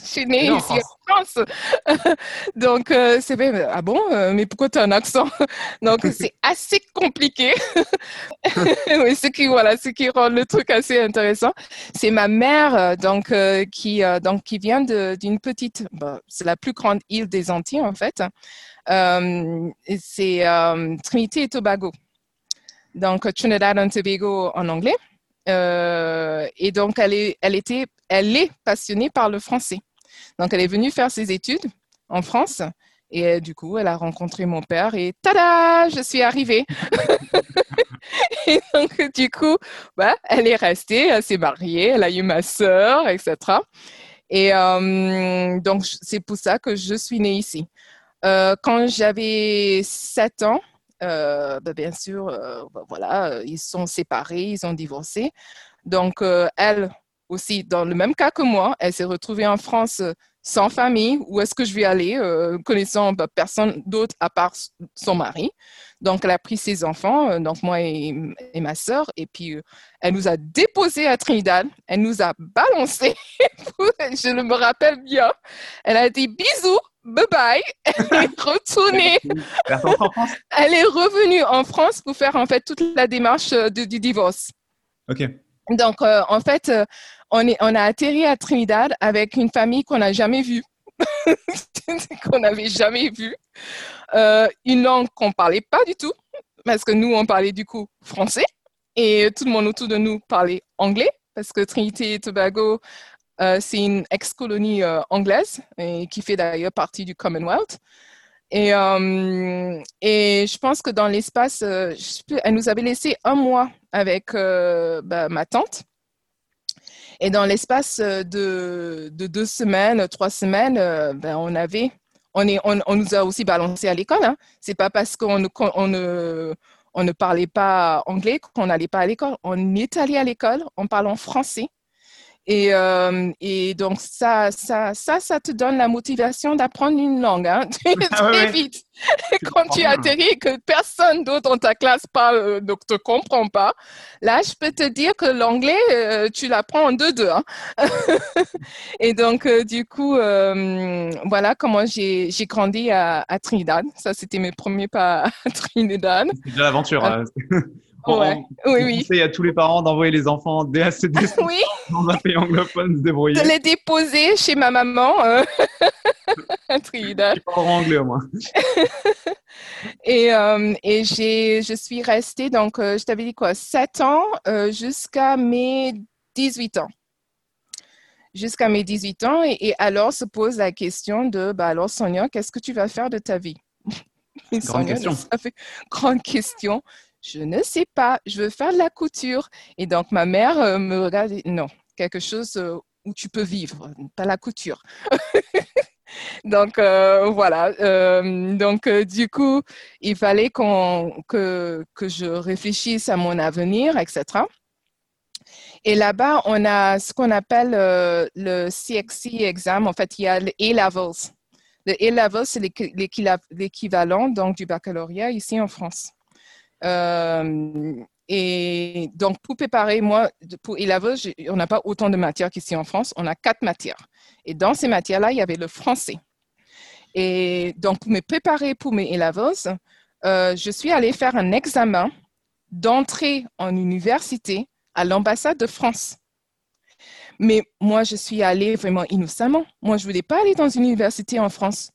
je suis née ici en France. Donc, c'est bien. Ah bon Mais pourquoi tu as un accent? Donc, c'est assez compliqué. oui, ce qui, voilà, ce qui rend le truc assez intéressant. C'est ma mère, donc, qui, donc, qui vient d'une petite. Bah, c'est la plus grande île des Antilles, en fait. c'est Trinité et Tobago donc Trinidad and Tobago en anglais. Euh, et donc, elle est, elle, était, elle est passionnée par le français. Donc, elle est venue faire ses études en France. Et du coup, elle a rencontré mon père et tada, je suis arrivée. et donc, du coup, bah, elle est restée, elle s'est mariée, elle a eu ma sœur, etc. Et euh, donc, c'est pour ça que je suis née ici. Euh, quand j'avais 7 ans, euh, ben, bien sûr, euh, ben, voilà, euh, ils sont séparés, ils ont divorcé. Donc, elle aussi, dans le même cas que moi, elle s'est retrouvée en France sans famille. Où est-ce que je vais aller, connaissant ben, personne d'autre à part son mari? Donc, elle a pris ses enfants, donc moi et, et ma sœur, et puis elle nous a déposés à Trinidad. Elle nous a balancés. je me rappelle bien. Elle a dit bisous bye bye, elle est retournée. elle est revenue en France pour faire en fait toute la démarche euh, du, divorce. Ok. Donc euh, en fait, euh, on, est, on a atterri à Trinidad avec une famille qu'on n'a jamais vue, qu'on n'avait jamais vue, une langue qu'on parlait pas du tout, parce que nous on parlait du coup français. Et tout le monde autour de nous parlait anglais parce que Trinité et Tobago euh, c'est une ex-colonie euh, anglaise qui fait d'ailleurs partie du Commonwealth. Et, euh, je pense que dans l'espace, elle nous avait laissé un mois avec bah, ma tante. Et dans l'espace de, de, deux semaines, trois semaines, ben, on avait, on, est, on, nous a aussi balancé à l'école. Hein. C'est pas parce qu'on on ne, ne parlait pas anglais qu'on n'allait pas à l'école. On est allé à l'école, on parle en français. Et, euh, et, donc, ça, ça, ça, ça te donne la motivation d'apprendre une langue hein, très, ah vite. Quand tu atterris et que personne d'autre dans ta classe parle, euh, donc te comprend pas, là, je peux te dire que l'anglais, euh, tu l'apprends en deux-deux. Hein. et donc, euh, du coup, voilà comment j'ai grandi à, à, Trinidad. Ça, c'était mes premiers pas à Trinidad. C'est de l'aventure. Hein. Ouais. oui, oui. conseille à tous les parents d'envoyer les enfants dès assez oui. dans un pays anglophone se débrouiller. De les déposer chez ma maman euh... à Trinidad. anglais au moins. et euh, et j'ai, je suis restée, donc euh, je t'avais dit quoi, 7 ans euh, jusqu'à mes 18 ans. Jusqu'à mes 18 ans. Et, et, alors se pose la question de, bah alors Sonia, qu'est-ce que tu vas faire de ta vie? Grande Sonia, question. Ça fait grande question je ne sais pas, je veux faire de la couture. Et donc, ma mère euh, me regarde, non, quelque chose euh, où tu peux vivre, pas la couture. donc, euh, voilà. Donc, du coup, il fallait qu'on, que, que je réfléchisse à mon avenir, etc. Et là-bas, on a ce qu'on appelle le CXC exam. En fait, il y a le A-Levels. Le A-Levels, c'est l'équivalent du baccalauréat ici en France. Euh, et donc, pour préparer, moi, pour élèves, on n'a pas autant de matières qu'ici en France. On a quatre matières. Et dans ces matières-là, il y avait le français. Et donc, pour me préparer pour mes élèves, euh, je suis allée faire un examen d'entrée en université à l'ambassade de France. Mais moi, je suis allée vraiment innocemment. Moi, je voulais pas aller dans une université en France.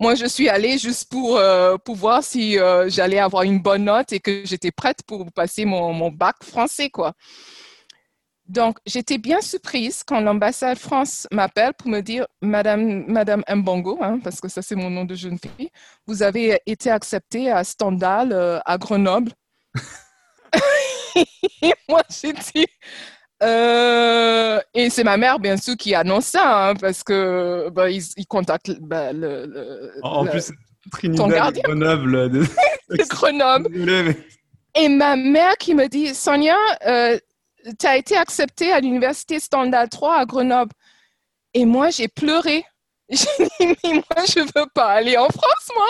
Moi, je suis allée juste pour, euh, pour voir si euh, j'allais avoir une bonne note et que j'étais prête pour passer mon, mon bac français, quoi. Donc, j'étais bien surprise quand l'ambassade France m'appelle pour me dire, Madame, Madame Mbongo, hein, parce que ça c'est mon nom de jeune fille, vous avez été acceptée à Stendhal, euh, à Grenoble. moi, j'ai dit, euh, et c'est ma mère, bien sûr, qui annonce ça, hein, parce que bah, ils, ils, contactent bah, le, le, En le, plus, Trinidad de Grenoble. De... Grenoble. mais... Et ma mère qui me dit, Sonia, euh, tu as été acceptée à l'université Standard 3 à Grenoble. Et moi, j'ai pleuré. J'ai dit, mais moi, je ne veux pas aller en France, moi.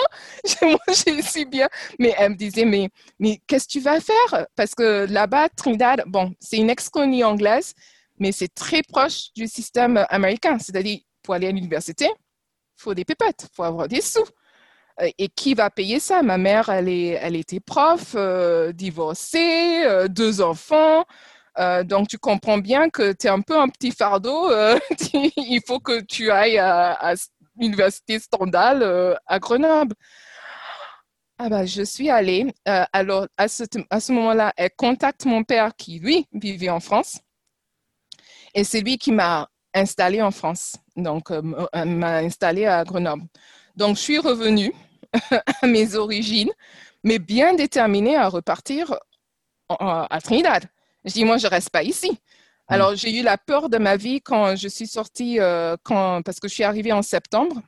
Moi, je suis bien. Mais elle me disait, mais, mais qu'est-ce que tu vas faire? Parce que là-bas, Trinidad, bon, c'est une ex-colonie anglaise, mais c'est très proche du système américain. C'est-à-dire, pour aller à l'université, il faut des pépettes, il faut avoir des sous. Et qui va payer ça? Ma mère, elle, est, elle était prof, euh, divorcée, euh, deux enfants. Euh, donc, tu comprends bien que tu es un peu un petit fardeau. Euh, il faut que tu ailles à, l'université Stendhal euh, à Grenoble. Ah bah, je suis allée. Alors, à ce, à ce moment-là, elle contacte mon père qui, lui, vivait en France. Et c'est lui qui m'a installée en France. Donc, m'a installée à Grenoble. Donc, je suis revenue à mes origines, mais bien déterminée à repartir à Trinidad. Je dis, moi, je reste pas ici. Alors, j'ai eu la peur de ma vie quand je suis sortie, euh, quand, parce que je suis arrivée en septembre.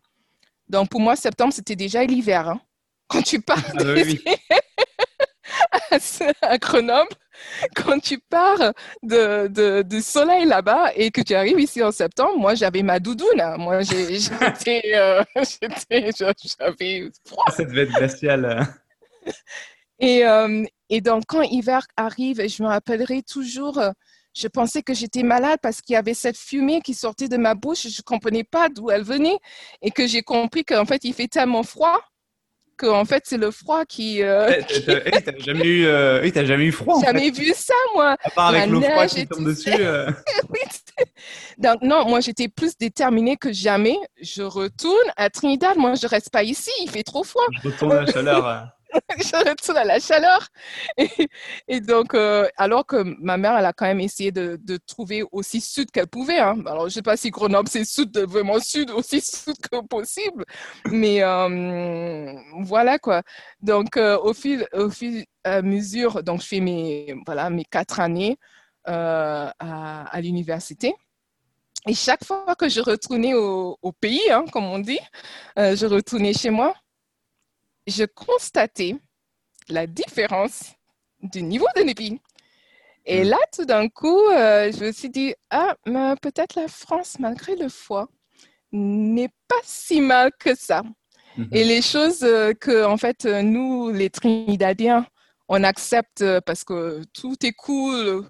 Donc, pour moi, septembre, c'était déjà l'hiver. Hein. Quand tu pars ah, oui, à Grenoble, quand tu pars de, de, de soleil là-bas et que tu arrives ici en septembre, moi, j'avais ma doudoune. Hein. Moi, j'étais, euh, j'avais froid. Ça devait être glacial. Et, euh, et donc, quand hiver arrive, je me rappellerai toujours, euh, je pensais que j'étais malade parce qu'il y avait cette fumée qui sortait de ma bouche. Je ne comprenais pas d'où elle venait et que j'ai compris qu'en fait, il fait tellement froid qu'en fait, c'est le froid qui. Euh, qui... T'as jamais eu, euh... oui, jamais eu froid. Jamais vu ça, moi. À part avec l'eau froide qui tombe dessus. Euh... oui. Donc non, moi j'étais plus déterminée que jamais. Je retourne à Trinidad. Moi, je reste pas ici. Il fait trop froid. Je retourne à la chaleur. je retourne à la chaleur. Et, donc, euh, alors que ma mère, elle a quand même essayé de, trouver aussi sud qu'elle pouvait. Hein. Alors, je ne sais pas si Grenoble, c'est sud, vraiment sud, aussi sud que possible. Mais euh, voilà quoi. Donc, euh, au fil, au fil à mesure, donc je fais mes, voilà, mes quatre années à, l'université. Et chaque fois que je retournais au, au pays, hein, comme on dit, je retournais chez moi, je constatais la différence du niveau de débit. Et là, tout d'un coup, euh, je me suis dit, ah, peut-être la France, malgré le froid, n'est pas si mal que ça. Mm -hmm. Et les choses euh, que, en fait, nous, les Trinidadiens, on accepte parce que tout est cool,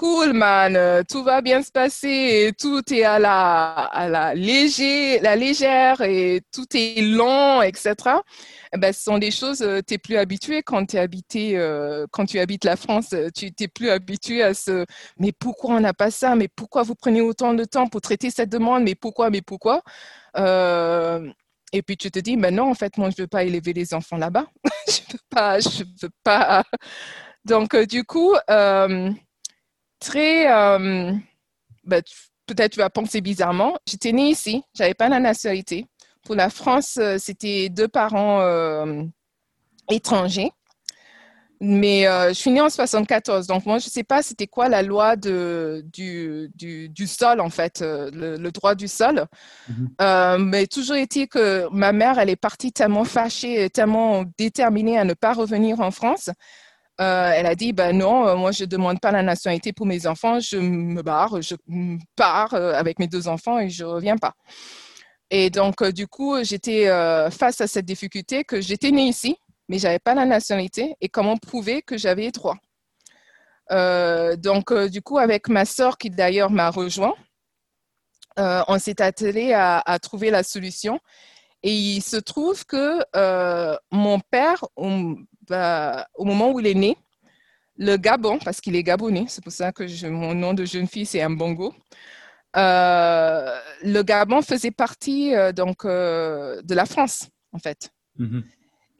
cool, man, tout va bien se passer, et tout est à la, à la, léger, la légère et tout est lent, etc. Eh ben, ce sont des choses, tu es plus habitué quand, es habité, euh, quand tu habites la France, tu t'es plus habitué à ce mais pourquoi on n'a pas ça, mais pourquoi vous prenez autant de temps pour traiter cette demande, mais pourquoi, mais pourquoi? Euh, et puis tu te dis, mais non, en fait, moi, je ne veux pas élever les enfants là-bas. je ne veux pas, je veux pas. Donc, euh, du coup, euh, très, euh, ben, peut-être tu vas penser bizarrement, j'étais née ici, j'avais pas la nationalité. Pour la France, c'était deux parents euh, étrangers. Mais euh, je suis née en 74, donc moi je ne sais pas c'était quoi la loi de, du, du, du, sol en fait, le, le droit du sol. Mm -hmm. mais toujours été que ma mère, elle est partie tellement fâchée, tellement déterminée à ne pas revenir en France euh, elle a dit, ben non, euh, moi je ne demande pas la nationalité pour mes enfants, je me barre, je pars euh, avec mes deux enfants et je ne reviens pas. Et donc, du coup, j'étais face à cette difficulté que j'étais née ici, mais je n'avais pas la nationalité et comment prouver que j'avais droit. donc, du coup, avec ma sœur qui d'ailleurs m'a rejoint, on s'est attelé à, trouver la solution. Et il se trouve que mon père, bah, au moment où il est né, le Gabon, parce qu'il est gabonais, c'est pour ça que je, mon nom de jeune fille, c'est Mbongo, le Gabon faisait partie donc de la France, en fait. Mm-hmm.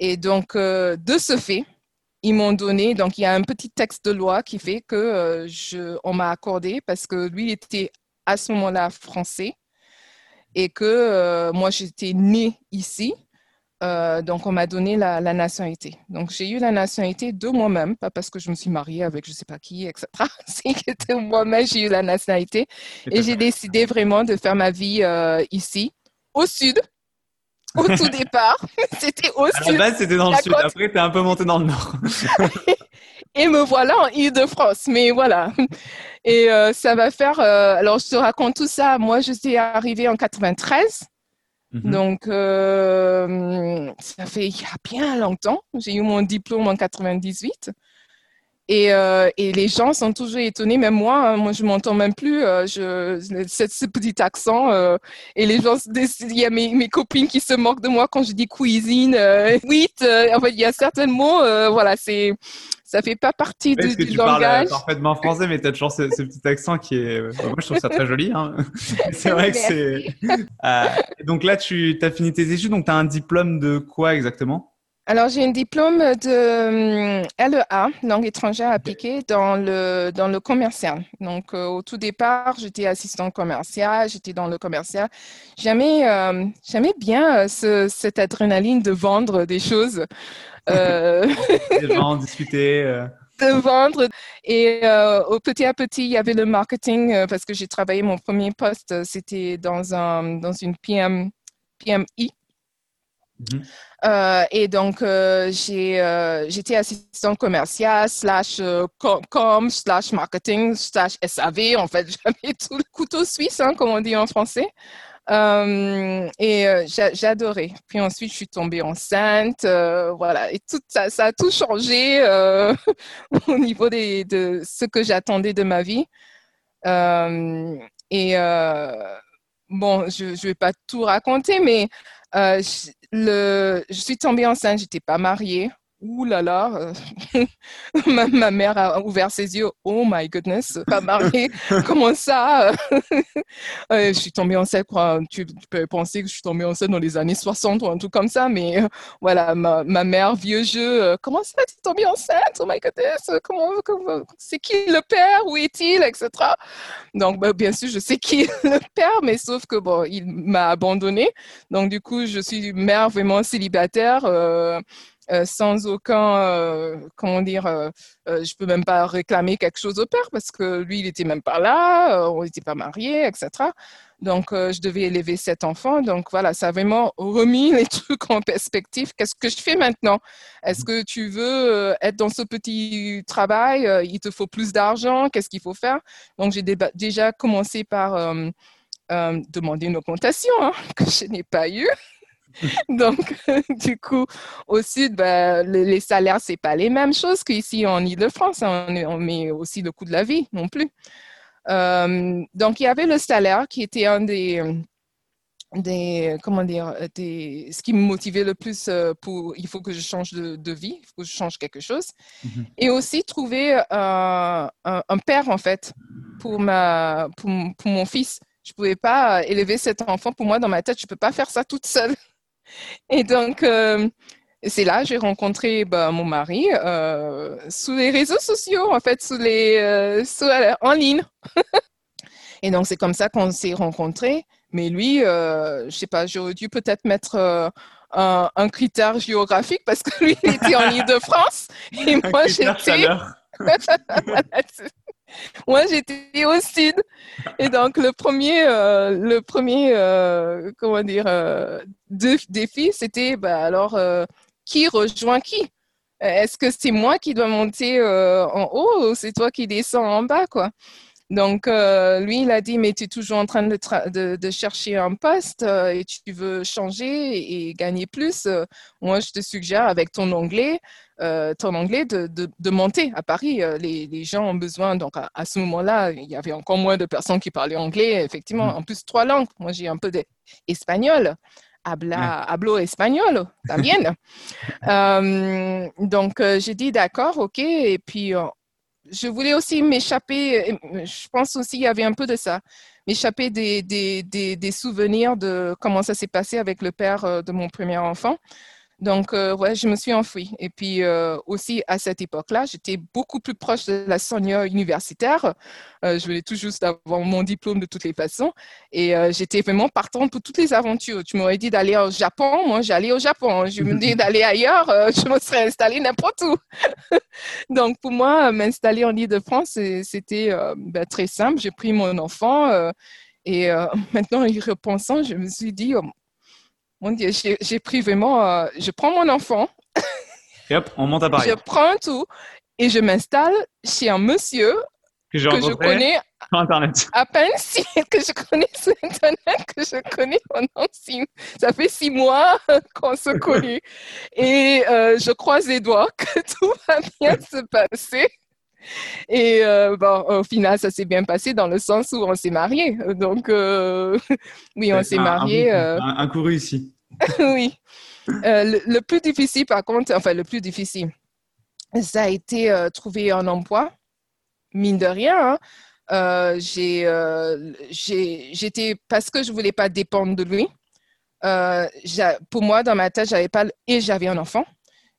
Et donc, de ce fait, ils m'ont donné, donc il y a un petit texte de loi qui fait que je, on m'a accordé parce que lui était à ce moment-là français et que moi j'étais née ici. Euh, donc, on m'a donné la, nationalité. Donc, j'ai eu la nationalité de moi-même, pas parce que je me suis mariée avec je ne sais pas qui, etc. C'est que moi-même, j'ai eu la nationalité. Et j'ai décidé vraiment de faire ma vie euh, ici, au sud, au tout départ. c'était au sud. À la base, c'était dans le sud. Après, tu es un peu monté dans le nord. Et me voilà en Ile-de-France. Mais voilà. Et euh, ça va faire. alors, je te raconte tout ça. Moi, je suis arrivée en 93. Mhm. Donc, euh, ça fait il y a bien longtemps. J'ai eu mon diplôme en 98. Et, euh, et, les gens sont toujours étonnés, même moi, hein, moi je m'entends même plus, euh, je, ce, petit accent. et les gens, il y a mes, mes, copines qui se moquent de moi quand je dis cuisine, oui, en fait, il y a certains mots, voilà, c'est ça fait pas partie du, que tu langage. Parles parfaitement français, mais tu as toujours ce, petit accent qui est. moi, je trouve ça très joli. Hein. c'est vrai que c'est. Euh, donc là, tu as fini tes études, donc tu as un diplôme de quoi exactement? Alors, j'ai un diplôme de LEA, langue étrangère appliquée, dans le, dans le commercial. Donc, euh, au tout départ, j'étais assistant commercial, j'étais dans le commercial. J'aimais euh, bien cette adrénaline de vendre des choses. Euh... Les gens discuter. Euh. De vendre. Et euh, au petit à petit, il y avait le marketing euh, parce que j'ai travaillé mon premier poste, c'était dans, un, dans une PM, PMI. Mhm. et donc, j'ai, j'étais assistant commercial, slash com, slash marketing, slash SAV. En fait, j'avais tout le couteau suisse, hein, comme on dit en français. Euh, et euh, j'adorais. Puis ensuite, je suis tombée enceinte. Euh, voilà. Et tout ça, ça a tout changé au niveau des, de ce que j'attendais de ma vie. et bon, je ne vais pas tout raconter, mais le, je suis tombée enceinte. Je n'étais pas mariée ouh là là, euh, ma, mère a ouvert ses yeux, oh my goodness, pas mariée, comment ça Je suis tombée enceinte, quoi. Tu, peux penser que je suis tombée enceinte dans les années 60 ou un truc comme ça, mais euh, voilà, ma, mère, vieux jeu, euh, comment ça, tu es tombée enceinte? Oh my goodness, comment, c'est qui le père? Où est-il? Etc. Donc, bah, bien sûr, je sais qui est le père, mais sauf que, bon, il m'a abandonnée. Donc, du coup, je suis mère vraiment célibataire. Euh, sans aucun, euh, comment dire, euh, je peux même pas réclamer quelque chose au père parce que lui, il était même pas là, on n'était pas mariés, etc. Donc, je devais élever cet enfant. Donc, voilà, ça a vraiment remis les trucs en perspective. Qu'est-ce que je fais maintenant? Est-ce que tu veux être dans ce petit travail? Il te faut plus d'argent Qu'est-ce qu'il faut faire? Donc, j'ai déjà commencé par demander une augmentation hein, que je n'ai pas eue. Donc, du coup, au sud, ben, les, salaires, c'est pas les mêmes choses qu'ici en Ile-de-France. On, met aussi le coût de la vie non plus. Euh, donc, il y avait le salaire qui était un des, des comment dire, des, ce qui me motivait le plus euh, pour, il faut que je change de, vie, il faut que je change quelque chose. Mm-hmm. Et aussi trouver euh, un, père, en fait, pour, ma, pour, pour mon fils. Je ne pouvais pas élever cet enfant. Pour moi, dans ma tête, je ne peux pas faire ça toute seule. Et donc, euh, c'est là que j'ai rencontré bah, mon mari euh, sous les réseaux sociaux, en fait, sous les, euh, en ligne. et donc, c'est comme ça qu'on s'est rencontrés. Mais lui, je sais pas, j'aurais dû peut-être mettre un, un, critère géographique parce que lui, il était en Ile-de-France et moi, j'étais. Moi, j'étais au sud. Et donc, le premier, euh, le premier euh, comment dire, euh, défi, c'était bah, alors, qui rejoint qui? Est-ce que c'est moi qui dois monter en haut ou c'est toi qui descends en bas quoi? Donc, lui, il a dit, mais tu es toujours en train de, de, chercher un poste et tu veux changer et, gagner plus. moi, je te suggère, avec ton anglais, euh, ton anglais de, de, monter à Paris. Euh, les, les, gens ont besoin, donc à, ce moment-là, il y avait encore moins de personnes qui parlaient anglais, effectivement. Mm. En plus, trois langues. Moi, j'ai un peu d'espagnol. Habla, hablo espagnol, también. euh, donc, euh, j'ai dit d'accord, ok. Et puis, je voulais aussi m'échapper, je pense aussi qu'il y avait un peu de ça, m'échapper des, souvenirs de comment ça s'est passé avec le père de mon premier enfant. Donc, euh, ouais, je me suis enfuie. Et puis, euh, aussi, à cette époque-là, j'étais beaucoup plus proche de la Sonia universitaire. Euh, je voulais tout juste avoir mon diplôme de toutes les façons. Et j'étais vraiment partante pour toutes les aventures. Tu m'aurais dit d'aller au Japon. Moi, j'allais au Japon. Je me dis d'aller ailleurs. je me serais installée n'importe où. Donc, pour moi, m'installer en Ile-de-France, c'était ben, très simple. J'ai pris mon enfant. et maintenant, y repensant, je me suis dit, oh, mon Dieu, j'ai pris vraiment, euh, je prends mon enfant. Et hop, on monte à Paris. Je prends tout et je m'installe chez un monsieur que, je connais sur Internet. À peine si, que je connais sur Internet, que je connais pendant six, ça fait six mois qu'on se connaît. Et euh, je croise les doigts que tout va bien se passer. Et euh, bon, au final, ça s'est bien passé dans le sens où on s'est mariés. Donc, euh, oui, on s'est mariés. Un, euh. un, coup réussi. oui. Le, plus difficile, par contre, enfin, le plus difficile, ça a été trouver un emploi. Mine de rien, hein. j'étais parce que je voulais pas dépendre de lui. pour moi, dans ma tête, j'avais pas et j'avais un enfant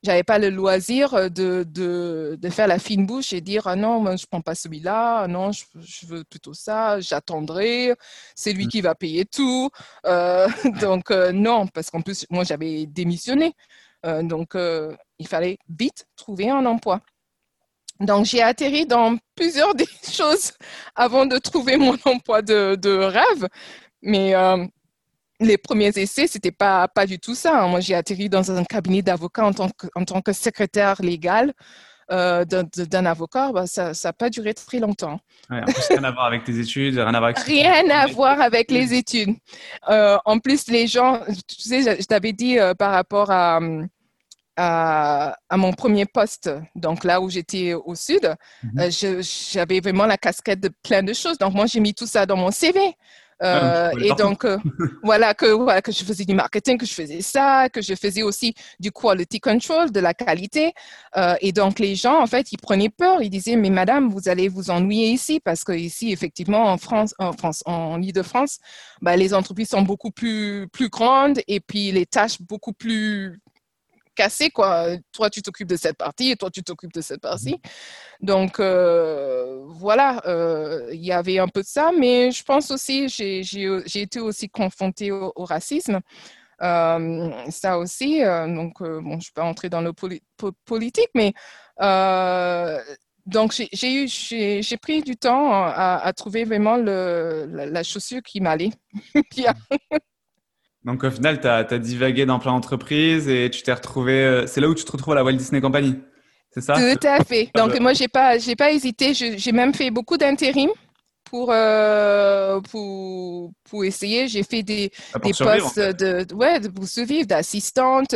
j'avais pas le loisir euh, de, de, de, faire la fine bouche et dire ah non je prends pas celui-là non je, je, veux plutôt ça j'attendrai c'est lui mm. qui va payer tout euh, donc euh, non parce qu'en plus moi j'avais démissionné donc il fallait vite trouver un emploi donc j'ai atterri dans plusieurs des choses avant de trouver mon emploi de, de rêve mais les premiers essais, c'était pas, pas du tout ça. Hein. Moi, j'ai atterri dans un cabinet d'avocat en, tant que, en tant que secrétaire légal euh, d'un avocat. Bah, ça n'a pas duré très longtemps. en plus, rien à voir avec tes études, rien à voir avec... Rien à voir avec les études. Euh, en plus, les gens, tu sais, je, t'avais dit euh, par rapport à, à, à, mon premier poste, donc là où j'étais au sud, mhm. j'avais vraiment la casquette de plein de choses. Donc, moi, j'ai mis tout ça dans mon CV. Euh, ah, et donc, euh, voilà, que, voilà, que je faisais du marketing, que je faisais ça, que je faisais aussi du quality control, de la qualité. Euh, et donc, les gens, en fait, ils prenaient peur. Ils disaient, mais madame, vous allez vous ennuyer ici parce que ici, effectivement, en France, en France, en Ile-de-France, bah, les entreprises sont beaucoup plus, plus grandes et puis les tâches beaucoup plus cassé, quoi. Toi, tu t'occupes de cette partie et toi, tu t'occupes de cette partie. Mhm. Donc, euh, voilà, euh, il y avait un peu de ça, mais je pense aussi, j'ai été aussi confrontée au, racisme. Euh, ça aussi, donc, bon, je ne vais pas entrer dans le politique, mais donc, j'ai eu, j'ai pris du temps à, trouver vraiment le, la, chaussure qui m'allait bien. Donc au final, tu as, divagué dans plein d'entreprises et tu t'es retrouvé. Euh, c'est là où tu te retrouves à la Walt Disney Company, c'est ça? Tout à fait. Donc moi, j'ai pas, j'ai pas hésité. J'ai même fait beaucoup d'intérim pour, euh, pour, pour essayer. J'ai fait des, ah, des postes de, ouais, de, pour survivre, d'assistante.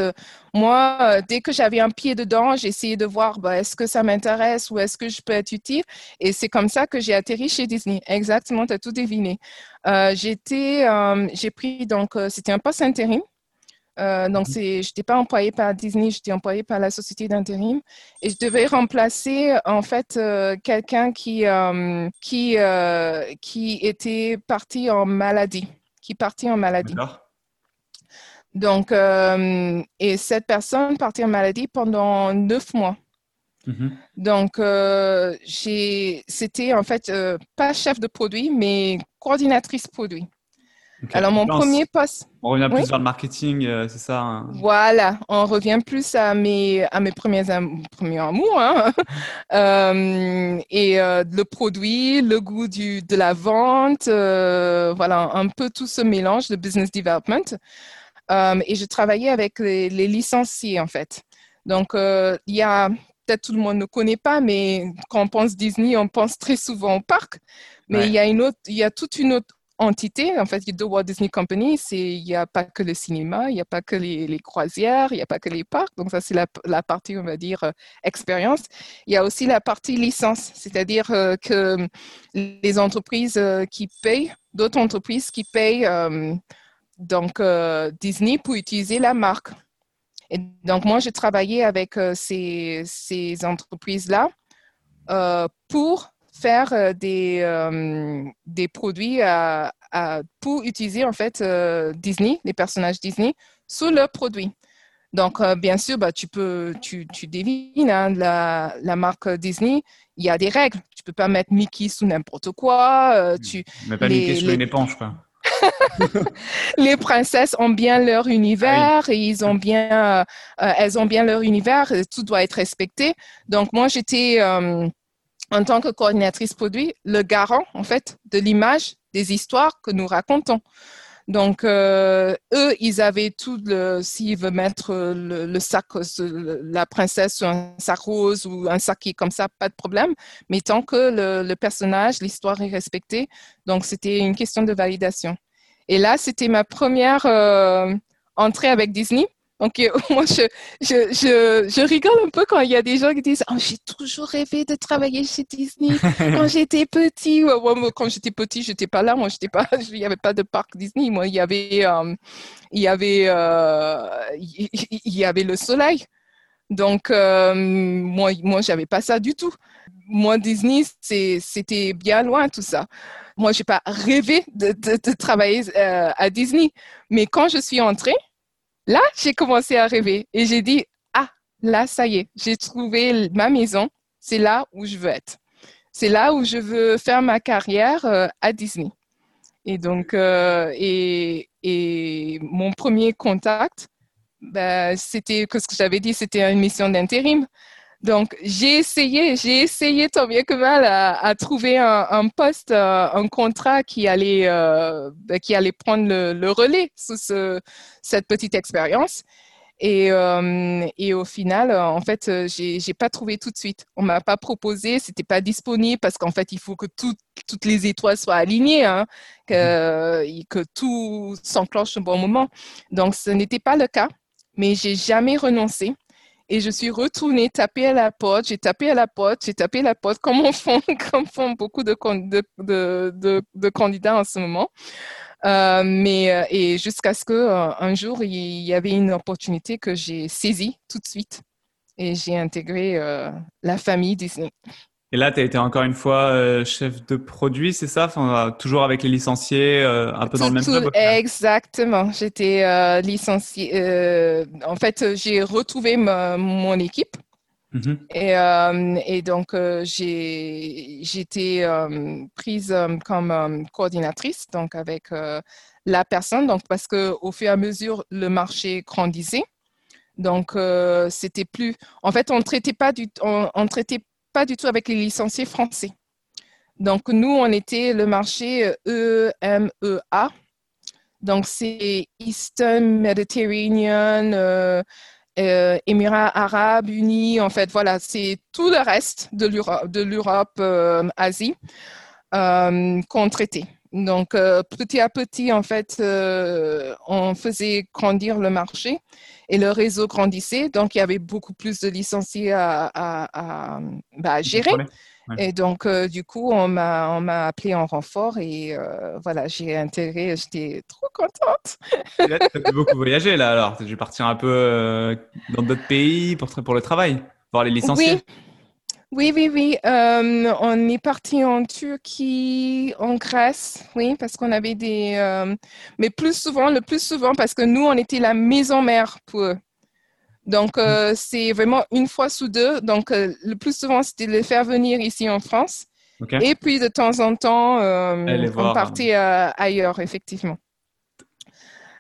Moi, euh, dès que j'avais un pied dedans, j'essayais de voir bah, est-ce que ça m'intéresse ou est-ce que je peux être utile? Et c'est comme ça que j'ai atterri chez Disney. Exactement, tu as tout deviné. Euh, j'étais, j'ai pris, donc, c'était un poste intérim. Euh, donc, je n'étais pas employée par Disney, j'étais employée par la société d'intérim. Et je devais remplacer, en fait, euh, quelqu'un qui, euh, qui, qui était parti en maladie, qui partit en maladie. Donc, et cette personne partit en maladie pendant neuf mois. Mhm. Donc, c'était en fait pas chef de produit, mais coordinatrice produit. Alors, mon premier poste. On revient plus vers le marketing, euh, c'est ça hein? Voilà, on revient plus à mes, à mes premiers, premiers amours. Hein? euh, et euh, le produit, le goût du, de la vente, voilà, un peu tout ce mélange de business development. et je travaillais avec les, les, licenciés, en fait. Donc, il y a, peut-être tout le monde ne connaît pas, mais quand on pense Disney, on pense très souvent au parc. Mais il y a une autre, il y a toute une autre entité, en fait, de Walt Disney Company, il n'y a pas que le cinéma, il n'y a pas que les, croisières, il n'y a pas que les parcs. Donc ça, c'est la, partie, on va dire, euh, expérience. Il y a aussi la partie licence, c'est-à-dire euh, que les entreprises euh, qui payent, d'autres entreprises qui payent donc Disney pour utiliser la marque. Et donc moi, j'ai travaillé avec ces, ces entreprises-là pour faire des, des produits pour utiliser en fait Disney, les personnages Disney, sous leurs produits. Donc, bien sûr, bah, tu peux, tu, tu devines, hein, la, la, marque Disney, il y a des règles. Tu peux pas mettre Mickey sous n'importe quoi. tu, Mais pas Mickey sous une éponge, quoi. les princesses ont bien leur univers ah et ils ont bien, euh, elles ont bien leur univers. Tout doit être respecté. Donc moi, j'étais euh, en tant que coordinatrice produit le garant en fait de l'image des histoires que nous racontons. Donc, euh, eux, ils avaient tout le, s'ils veulent mettre le, sac, la princesse sur un sac rose ou un sac qui est comme ça, pas de problème. Mais tant que le personnage, l'histoire est respectée, donc c'était une question de validation. Et là, c'était ma première euh, entrée avec Disney. Donc, euh, moi, je, je, je, je, rigole un peu quand il y a des gens qui disent oh, J'ai toujours rêvé de travailler chez Disney quand j'étais petit. moi, quand j'étais petit, je n'étais pas là. Moi, j'étais pas, il n'y avait pas de parc Disney. Moi, il y avait, euh, il, y avait, il, y avait le soleil. Donc, moi, moi je n'avais pas ça du tout. Moi, Disney, c'était bien loin tout ça. Moi, je n'ai pas rêvé de, travailler euh, à Disney. Mais quand je suis entrée, là, j'ai commencé à rêver et j'ai dit, ah, là, ça y est, j'ai trouvé ma maison. C'est là où je veux être. C'est là où je veux faire ma carrière euh, à Disney. Et donc, euh, et, mon premier contact, ben, c'était, ce que j'avais dit, c'était une mission d'intérim. Donc, j'ai essayé, j'ai essayé tant bien que mal à, trouver un, poste, euh, un contrat qui allait, euh, ben, qui allait prendre le, relais sous cette petite expérience. Et, euh, et, au final, en fait, j'ai, j'ai pas trouvé tout de suite. On m'a pas proposé, c'était pas disponible parce qu'en fait, il faut que toutes les étoiles soient alignées, hein, que, que tout s'enclenche au bon moment. Donc, ce n'était pas le cas, mais j'ai jamais renoncé. Et je suis retournée taper à la porte, j'ai tapé à la porte, j'ai tapé à la porte, comme on font, comme font beaucoup de, candidats en ce moment. Euh, mais euh, et jusqu'à ce que euh, un jour il y avait une opportunité que j'ai saisie tout de suite et j'ai intégré la famille Disney. Et là, tu as été encore une fois euh, chef de produit, c'est ça? Enfin, Toujours avec les licenciés, euh, un peu dans le même club Exactement. J'étais euh, licenciée. en fait, j'ai retrouvé mon équipe. Mm-hmm. et, et, donc, j'ai été prise comme coordinatrice, donc avec la personne, donc parce qu'au fur et à mesure, le marché grandissait. Donc, c'était plus. En fait, on ne traitait pas du, on, on traitait du tout avec les licenciés français. Donc, nous, on était le marché EMEA. Donc, c'est Eastern Mediterranean, euh, euh, Émirats arabes unis. En fait, voilà, c'est tout le reste de l'Europe, euh, Asie qu'on traitait. Donc, petit à petit, en fait, on faisait grandir le marché et le réseau grandissait. Donc, il y avait beaucoup plus de licenciés à, bah, gérer. Et donc, euh, du coup, on m'a appelé en renfort et euh, voilà, j'ai intégré, j'étais trop contente. tu as beaucoup voyagé là alors, tu dû partir un peu euh, dans d'autres pays pour, pour le travail, voir les licenciés. Oui, oui, oui. Euh, on est parti en Turquie, en Grèce, oui, parce qu'on avait des... Euh, mais plus souvent, le plus souvent, parce que nous, on était la maison mère pour eux. Donc, euh, mm. c'est vraiment une fois sous deux. Donc, le plus souvent, c'était de les faire venir ici en France. Et puis, de temps en temps, on partait ailleurs, effectivement.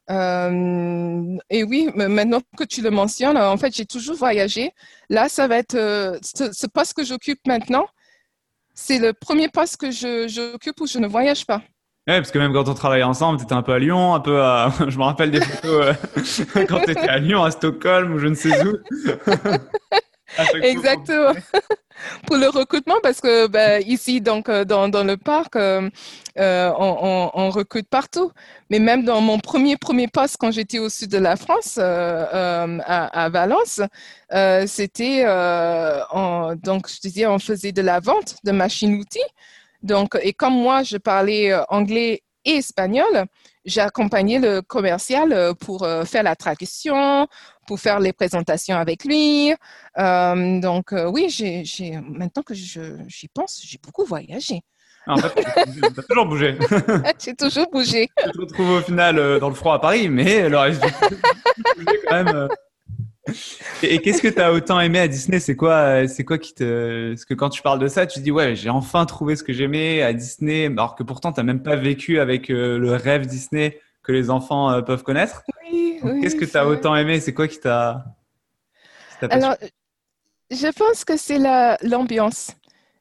Euh, et oui, maintenant que tu le mentionnes, en fait, j'ai toujours voyagé. Là, ça va être euh, ce, poste que j'occupe maintenant. C'est le premier poste que j'occupe où je ne voyage pas. Oui, parce que même quand on travaillait ensemble, tu étais un peu à Lyon, un peu à... Je me rappelle des photos euh, quand tu étais à Lyon, à Stockholm ou je ne sais où. Exactement. Pour le recrutement, parce que ben, ici, donc, euh, dans, le parc, euh, euh, on, recrute partout. Mais même dans mon premier, poste, quand j'étais au sud de la France, à, à, Valence, c'était, donc, je disais, on faisait de la vente de machines-outils. Donc, et comme moi, je parlais anglais et espagnol, j'ai accompagné le commercial pour faire la traduction, pour faire les présentations avec lui. donc oui, j'ai, maintenant que j'y pense, j'ai beaucoup voyagé. Ah, en fait, tu as toujours bougé. j'ai toujours bougé. tu te retrouves au final dans le froid à Paris, mais le reste du quand même. Et, qu'est-ce que tu as autant aimé à Disney? C'est quoi, c'est quoi qui te. Parce que quand tu parles de ça, tu te dis, ouais, j'ai enfin trouvé ce que j'aimais à Disney, alors que pourtant, tu n'as même pas vécu avec euh, le rêve Disney que les enfants euh, peuvent connaître. Oui, oui Qu'est-ce que tu as autant aimé? C'est quoi qui t'a. Alors, je pense que c'est l'ambiance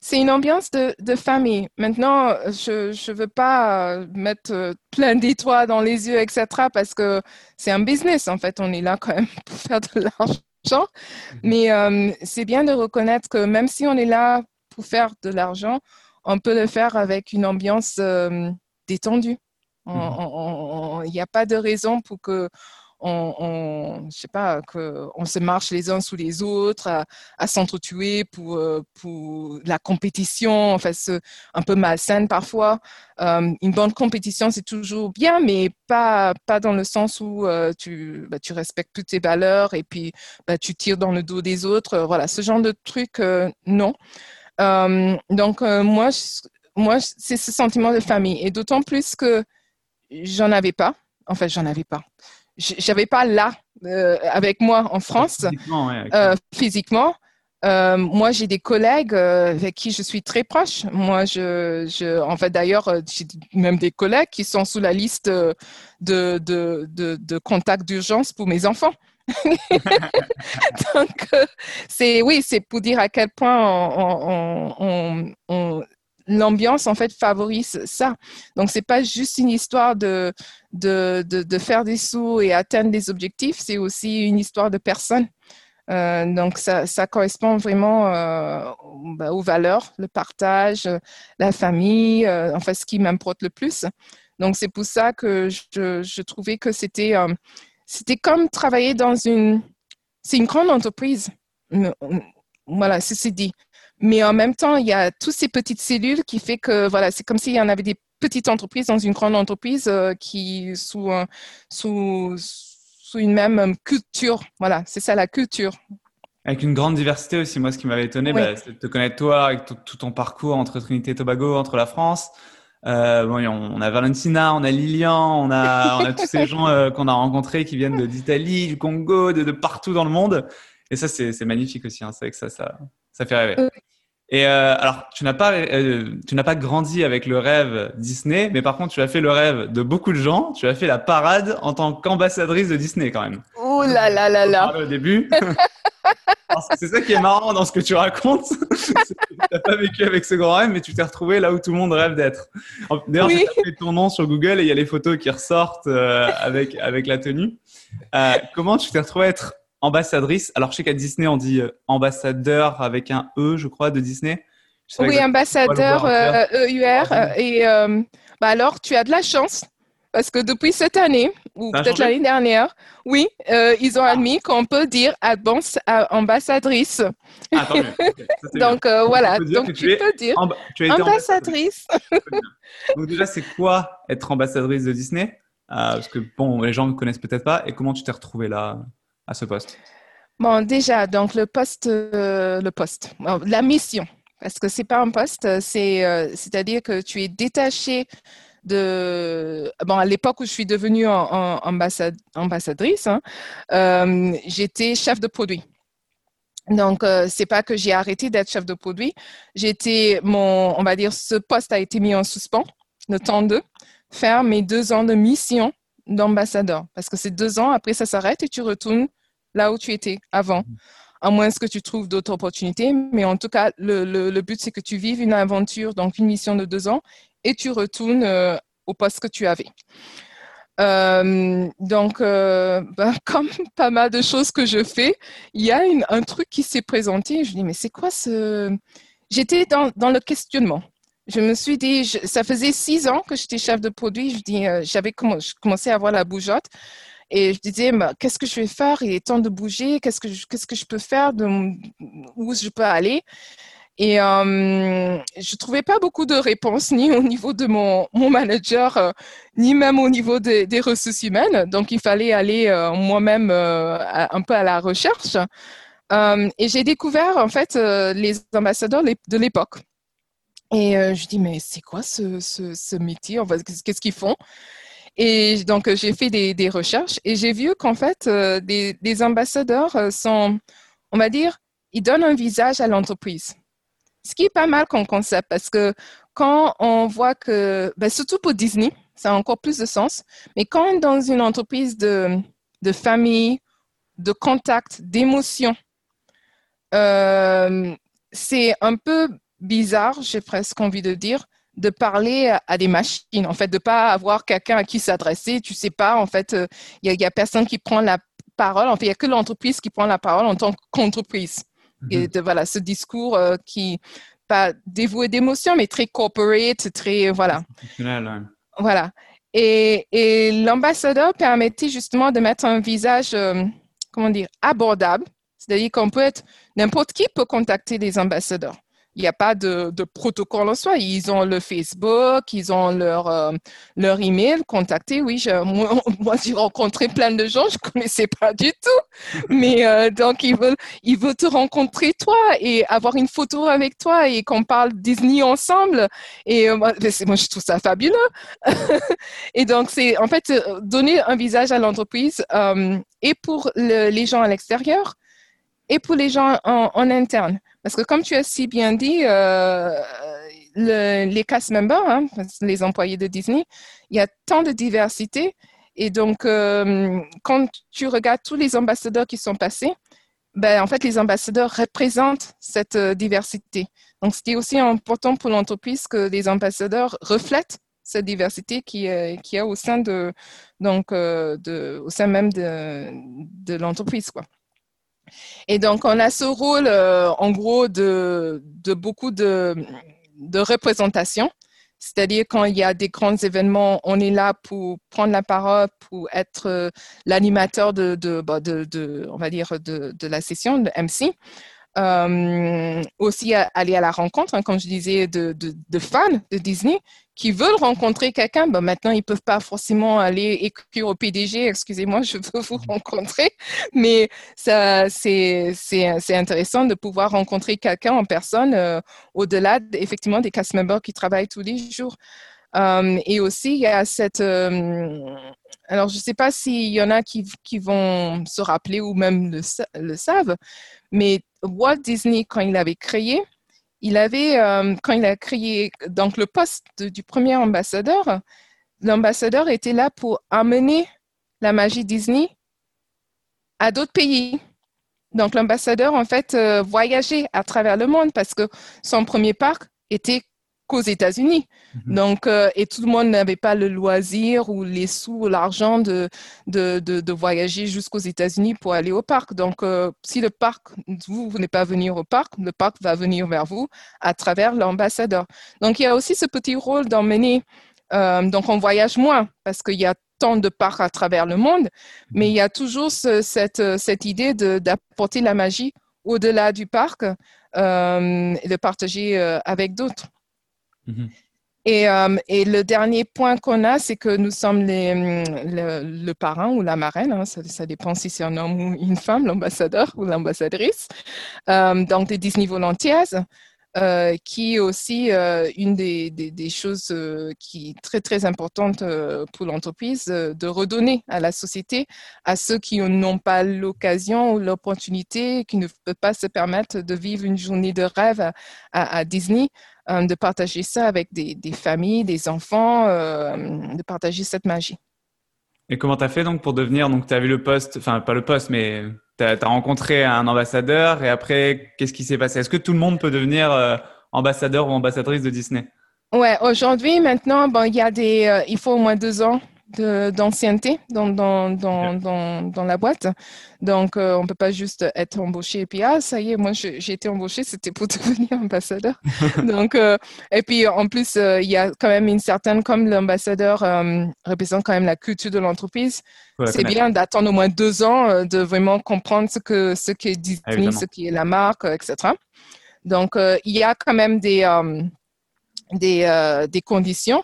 c'est une ambiance de, de, famille. Maintenant, je ne veux pas euh, mettre euh, plein d'étoiles dans les yeux, etc., parce que c'est un business, en fait. On est là quand même pour faire de l'argent. Mhm. Mais euh, c'est bien de reconnaître que même si on est là pour faire de l'argent, on peut le faire avec une ambiance détendue. Mhm. Il n'y a pas de raison pour que on, je sais pas, que on se marche les uns sous les autres, à, s'entretuer pour, euh, pour la compétition, enfin, un peu malsaine parfois. Euh, une bonne compétition, c'est toujours bien, mais pas, pas dans le sens où euh, tu, bah, tu respectes toutes tes valeurs et puis bah, tu tires dans le dos des autres. Voilà, ce genre de truc, non. donc, moi, moi c'est ce sentiment de famille. Et d'autant plus que j'en avais pas. En fait, j'en avais pas j'avais pas là euh, avec moi en France physiquement. Euh, euh, moi, j'ai des collègues avec qui je suis très proche. Moi, je, je en fait, d'ailleurs, j'ai même des collègues qui sont sous la liste de, de, de, de contacts d'urgence pour mes enfants. Donc, c'est oui, c'est pour dire à quel point on, on, on, l'ambiance en fait favorise ça. Donc c'est pas juste une histoire de de, de, faire des sous et atteindre des objectifs, c'est aussi une histoire de personne. Euh, donc ça, ça, correspond vraiment euh, bah, aux valeurs, le partage, la famille, euh, enfin ce qui m'importe le plus. Donc c'est pour ça que je, je trouvais que c'était c'était comme travailler dans une c'est une grande entreprise. Voilà, ceci dit. Mais en même temps, il y a toutes ces petites cellules qui fait que voilà, c'est comme s'il y en avait des petites entreprises dans une grande entreprise euh, qui sous, sous, sous une même culture. Voilà, c'est ça la culture. Avec une grande diversité aussi. Moi, ce qui m'avait étonné, bah, c'est de te connaître toi, avec tout ton parcours entre Trinité et Tobago, entre la France. Euh, bon, on a Valentina, on a Lilian, on a, on a tous ces gens euh, qu'on a rencontrés qui viennent d'Italie, du Congo, de, de, partout dans le monde. Et ça, c'est magnifique aussi. Hein. C'est que ça, ça, ça fait rêver. Et euh, alors, tu n'as pas, euh, tu n'as pas grandi avec le rêve Disney, mais par contre, tu as fait le rêve de beaucoup de gens. Tu as fait la parade en tant qu'ambassadrice de Disney, quand même. Oh là là là là. Au début. c'est ça qui est marrant dans ce que tu racontes. tu n'as pas vécu avec ce grand rêve, mais tu t'es retrouvé là où tout le monde rêve d'être. D'ailleurs, oui. as fait ton nom sur Google et il y a les photos qui ressortent euh, avec avec la tenue. comment tu t'es retrouvé être ambassadrice. Alors, je sais qu'à Disney, on dit euh, ambassadeur avec un E, je crois, de Disney. Oui, ambassadeur EUR. E euh, et euh, bah alors, tu as de la chance parce que depuis cette année, ou peut-être l'année dernière, oui, ils ont admis qu'on peut dire ambassadrice. Ah, Donc voilà, donc tu, peux dire ambassadrice. Donc déjà, c'est quoi être ambassadrice de Disney? Parce que bon, les gens ne connaissent peut-être pas. Et comment tu t'es retrouvée là? À ce poste Bon, déjà, donc le poste, euh, le poste, la mission, parce que c'est pas un poste, euh, c'est-à-dire que tu es détaché de, bon, à l'époque où je suis devenue en, ambassadrice, hein, euh, j'étais chef de produit. Donc, c'est pas que j'ai arrêté d'être chef de produit. J'étais, mon, on va dire, ce poste a été mis en suspens, le temps de faire mes deux ans de mission d'ambassadeur. Parce que c'est deux ans, après ça s'arrête et tu retournes là où tu étais avant. À moins que tu trouves d'autres opportunités. Mais en tout cas, le, le, but, c'est que tu vives une aventure, donc une mission de deux ans, et tu retournes euh, au poste que tu avais. Euh, donc, euh, ben, comme pas mal de choses que je fais, il y a un truc qui s'est présenté. Je dis, mais c'est quoi ce... J'étais dans, dans le questionnement je me suis dit, ça faisait six ans que j'étais chef de produit. Je dis, euh, j'avais commencé à avoir la bougeotte. Et je disais, qu'est-ce que je vais faire? Il est temps de bouger. Qu'est-ce que je, peux faire Où je peux aller? Et euh, je trouvais pas beaucoup de réponses, ni au niveau de mon, manager, euh, ni même au niveau des ressources humaines. Donc, il fallait aller moi-même un peu à la recherche. et j'ai découvert, en fait, les ambassadeurs de l'époque. Et je dis, mais c'est quoi ce, ce, métier? Qu'est-ce qu'ils font? Et donc, j'ai fait des, des, recherches et j'ai vu qu'en fait, des, des ambassadeurs sont, on va dire, ils donnent un visage à l'entreprise. Ce qui est pas mal comme concept parce que quand on voit que, ben surtout pour Disney, ça a encore plus de sens, mais quand dans une entreprise de, de famille, de contact, d'émotion, euh, c'est un peu bizarre, j'ai presque envie de dire, de parler à, des machines, en fait, de pas avoir quelqu'un à qui s'adresser. Tu sais pas, en fait, il euh, y, a personne qui prend la parole. En fait, il y a que l'entreprise qui prend la parole en tant qu'entreprise. Et mhm. de, voilà, ce discours euh, qui, pas dévoué d'émotion, mais très corporate, très, voilà. Voilà. Et, et l'ambassadeur permettait justement de mettre un visage, euh, comment dire, abordable. C'est-à-dire qu'on peut être, n'importe qui peut contacter les ambassadeurs il n'y a pas de, protocole en soi. Ils ont le Facebook, ils ont leur, euh, leur email, contacter. Oui, moi, j'ai rencontré plein de gens, je ne connaissais pas du tout. Mais euh, donc, ils veulent, te rencontrer toi et avoir une photo avec toi et qu'on parle Disney ensemble. Et euh, moi, je trouve ça fabuleux. et donc, c'est en fait donner un visage à l'entreprise et pour les gens à l'extérieur et pour les gens en, en interne. Parce que comme tu as si bien dit, euh, les cast members, hein, les employés de Disney, il y a tant de diversité. Et donc, euh, quand tu regardes tous les ambassadeurs qui sont passés, ben, en fait, les ambassadeurs représentent cette euh, diversité. Donc, c'était aussi important pour l'entreprise que les ambassadeurs reflètent cette diversité qui, qui a au sein de, donc, de, au sein même de, de l'entreprise, quoi. Et donc, on a ce rôle, euh, en gros, de, beaucoup de, de représentation. C'est-à-dire quand il y a des grands événements, on est là pour prendre la parole, pour être euh, l'animateur bah, de, on va dire, de la session, de MC. Euh, aussi aller à la rencontre, hein, comme je disais, de, de, de, fans de Disney qui veulent rencontrer quelqu'un. Ben maintenant, ils peuvent pas forcément aller écrire au PDG, excusez-moi, je veux vous rencontrer, mais ça, c'est, c'est, c'est intéressant de pouvoir rencontrer quelqu'un en personne euh, au-delà effectivement des cast members qui travaillent tous les jours. Euh, et aussi, il y a cette... Euh, alors, je ne sais pas s'il y en a qui, qui, vont se rappeler ou même le, le savent, mais Walt Disney, quand il avait créé, il avait, euh, quand il a créé donc le poste du premier ambassadeur, l'ambassadeur était là pour amener la magie Disney à d'autres pays. Donc l'ambassadeur, en fait, euh, voyageait à travers le monde parce que son premier parc était qu'aux États-Unis. Mhm. Donc, euh, et tout le monde n'avait pas le loisir ou les sous ou l'argent de, de, de, voyager jusqu'aux États-Unis pour aller au parc. Donc, euh, si le parc, vous, vous n'êtes pas venir au parc, le parc va venir vers vous à travers l'ambassadeur. Donc, il y a aussi ce petit rôle d'emmener. Euh, donc, on voyage moins parce qu'il y a tant de parcs à travers le monde, mais il y a toujours cette, cette idée d'apporter la magie au-delà du parc et de partager avec d'autres. Mhm. Et, euh, et, le dernier point qu'on a, c'est que nous sommes hum, le, parrain ou la marraine, hein, ça, dépend si c'est un homme ou une femme, l'ambassadeur ou l'ambassadrice, euh, donc des Disney Volunteers, euh, qui est aussi euh, une des, choses qui est très très importante pour l'entreprise, de redonner à la société, à ceux qui n'ont pas l'occasion ou l'opportunité, qui ne peuvent pas se permettre de vivre une journée de rêve à Disney. Euh, de partager ça avec des, familles, des enfants, euh, de partager cette magie. Et comment tu as fait donc pour devenir, donc tu as vu le poste, enfin pas le poste, mais tu as, rencontré un ambassadeur et après, qu'est-ce qui s'est passé? Est-ce que tout le monde peut devenir euh, ambassadeur ou ambassadrice de Disney? Ouais, aujourd'hui, maintenant, bon, il y a des, il faut au moins deux ans d'ancienneté dans, dans, dans, dans, dans, la boîte. Donc, euh, on ne peut pas juste être embauché et puis, ah, ça y est, moi, j'ai été embauché, c'était pour devenir ambassadeur. Donc, euh, et puis, en plus, euh, il y a quand même une certaine, comme l'ambassadeur représente quand même la culture de l'entreprise, c'est bien d'attendre au moins deux ans de vraiment comprendre ce que ce qu'est Disney, ce qui est la marque, etc. Donc, il y a quand même des, des, des conditions.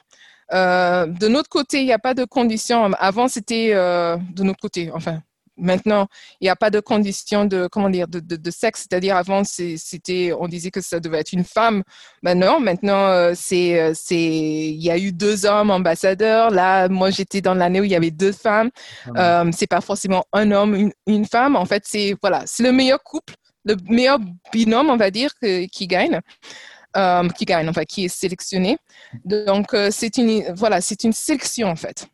De notre côté, il n'y a pas de conditions. Avant, c'était de notre côté, enfin, Maintenant, il n'y a pas de condition de comment dire de, de, sexe, c'est-à-dire avant c'était on disait que ça devait être une femme. Non, maintenant euh, c'est euh, c'est il y a eu deux hommes ambassadeurs. Là, moi j'étais dans l'année où il y avait deux femmes. Ah euh, c'est pas forcément un homme une, une femme. En fait, c'est voilà, c'est le meilleur couple, le meilleur binôme, on va dire, qui gagne. Euh, qui gagne, enfin qui est sélectionné. Donc c'est une voilà, une sélection en fait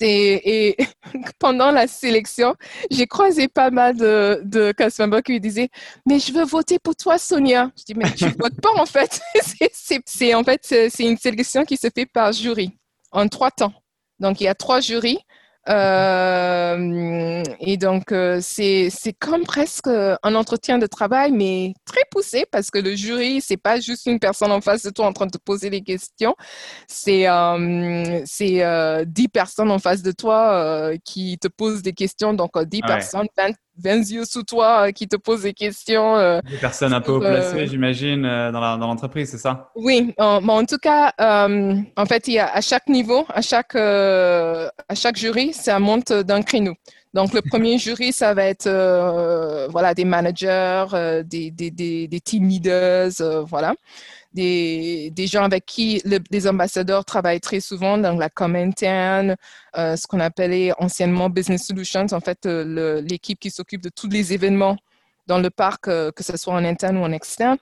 et pendant la sélection, j'ai croisé pas mal de, de qui disaient mais je veux voter pour toi Sonia. Je dis mais tu votes pas en fait. c'est en fait c'est une sélection qui se fait par jury en trois temps. Donc il y a trois jurys euh, et donc, euh, c'est comme presque un entretien de travail, mais très poussé parce que le jury, c'est pas juste une personne en face de toi en train de te poser des questions. C'est euh, c'est dix personnes en face de toi qui te posent des questions. Donc, dix personnes, 20, 20 yeux sous toi euh, qui te posent des questions. Euh, des personnes un peu placées, euh, j'imagine, dans l'entreprise, c'est ça? Oui, en, en tout cas, en fait, il y a à chaque niveau, à chaque, à chaque jury, ça monte d'un créneau. Donc, le premier jury, ça va être voilà, des managers, des, des, des, des, team leaders, voilà des, gens avec qui les ambassadeurs travaillent très souvent dans la com interne, euh, ce qu'on appelait anciennement Business Solutions, en fait, euh, l'équipe qui s'occupe de tous les événements dans le parc, euh, que ce soit en interne ou en externe.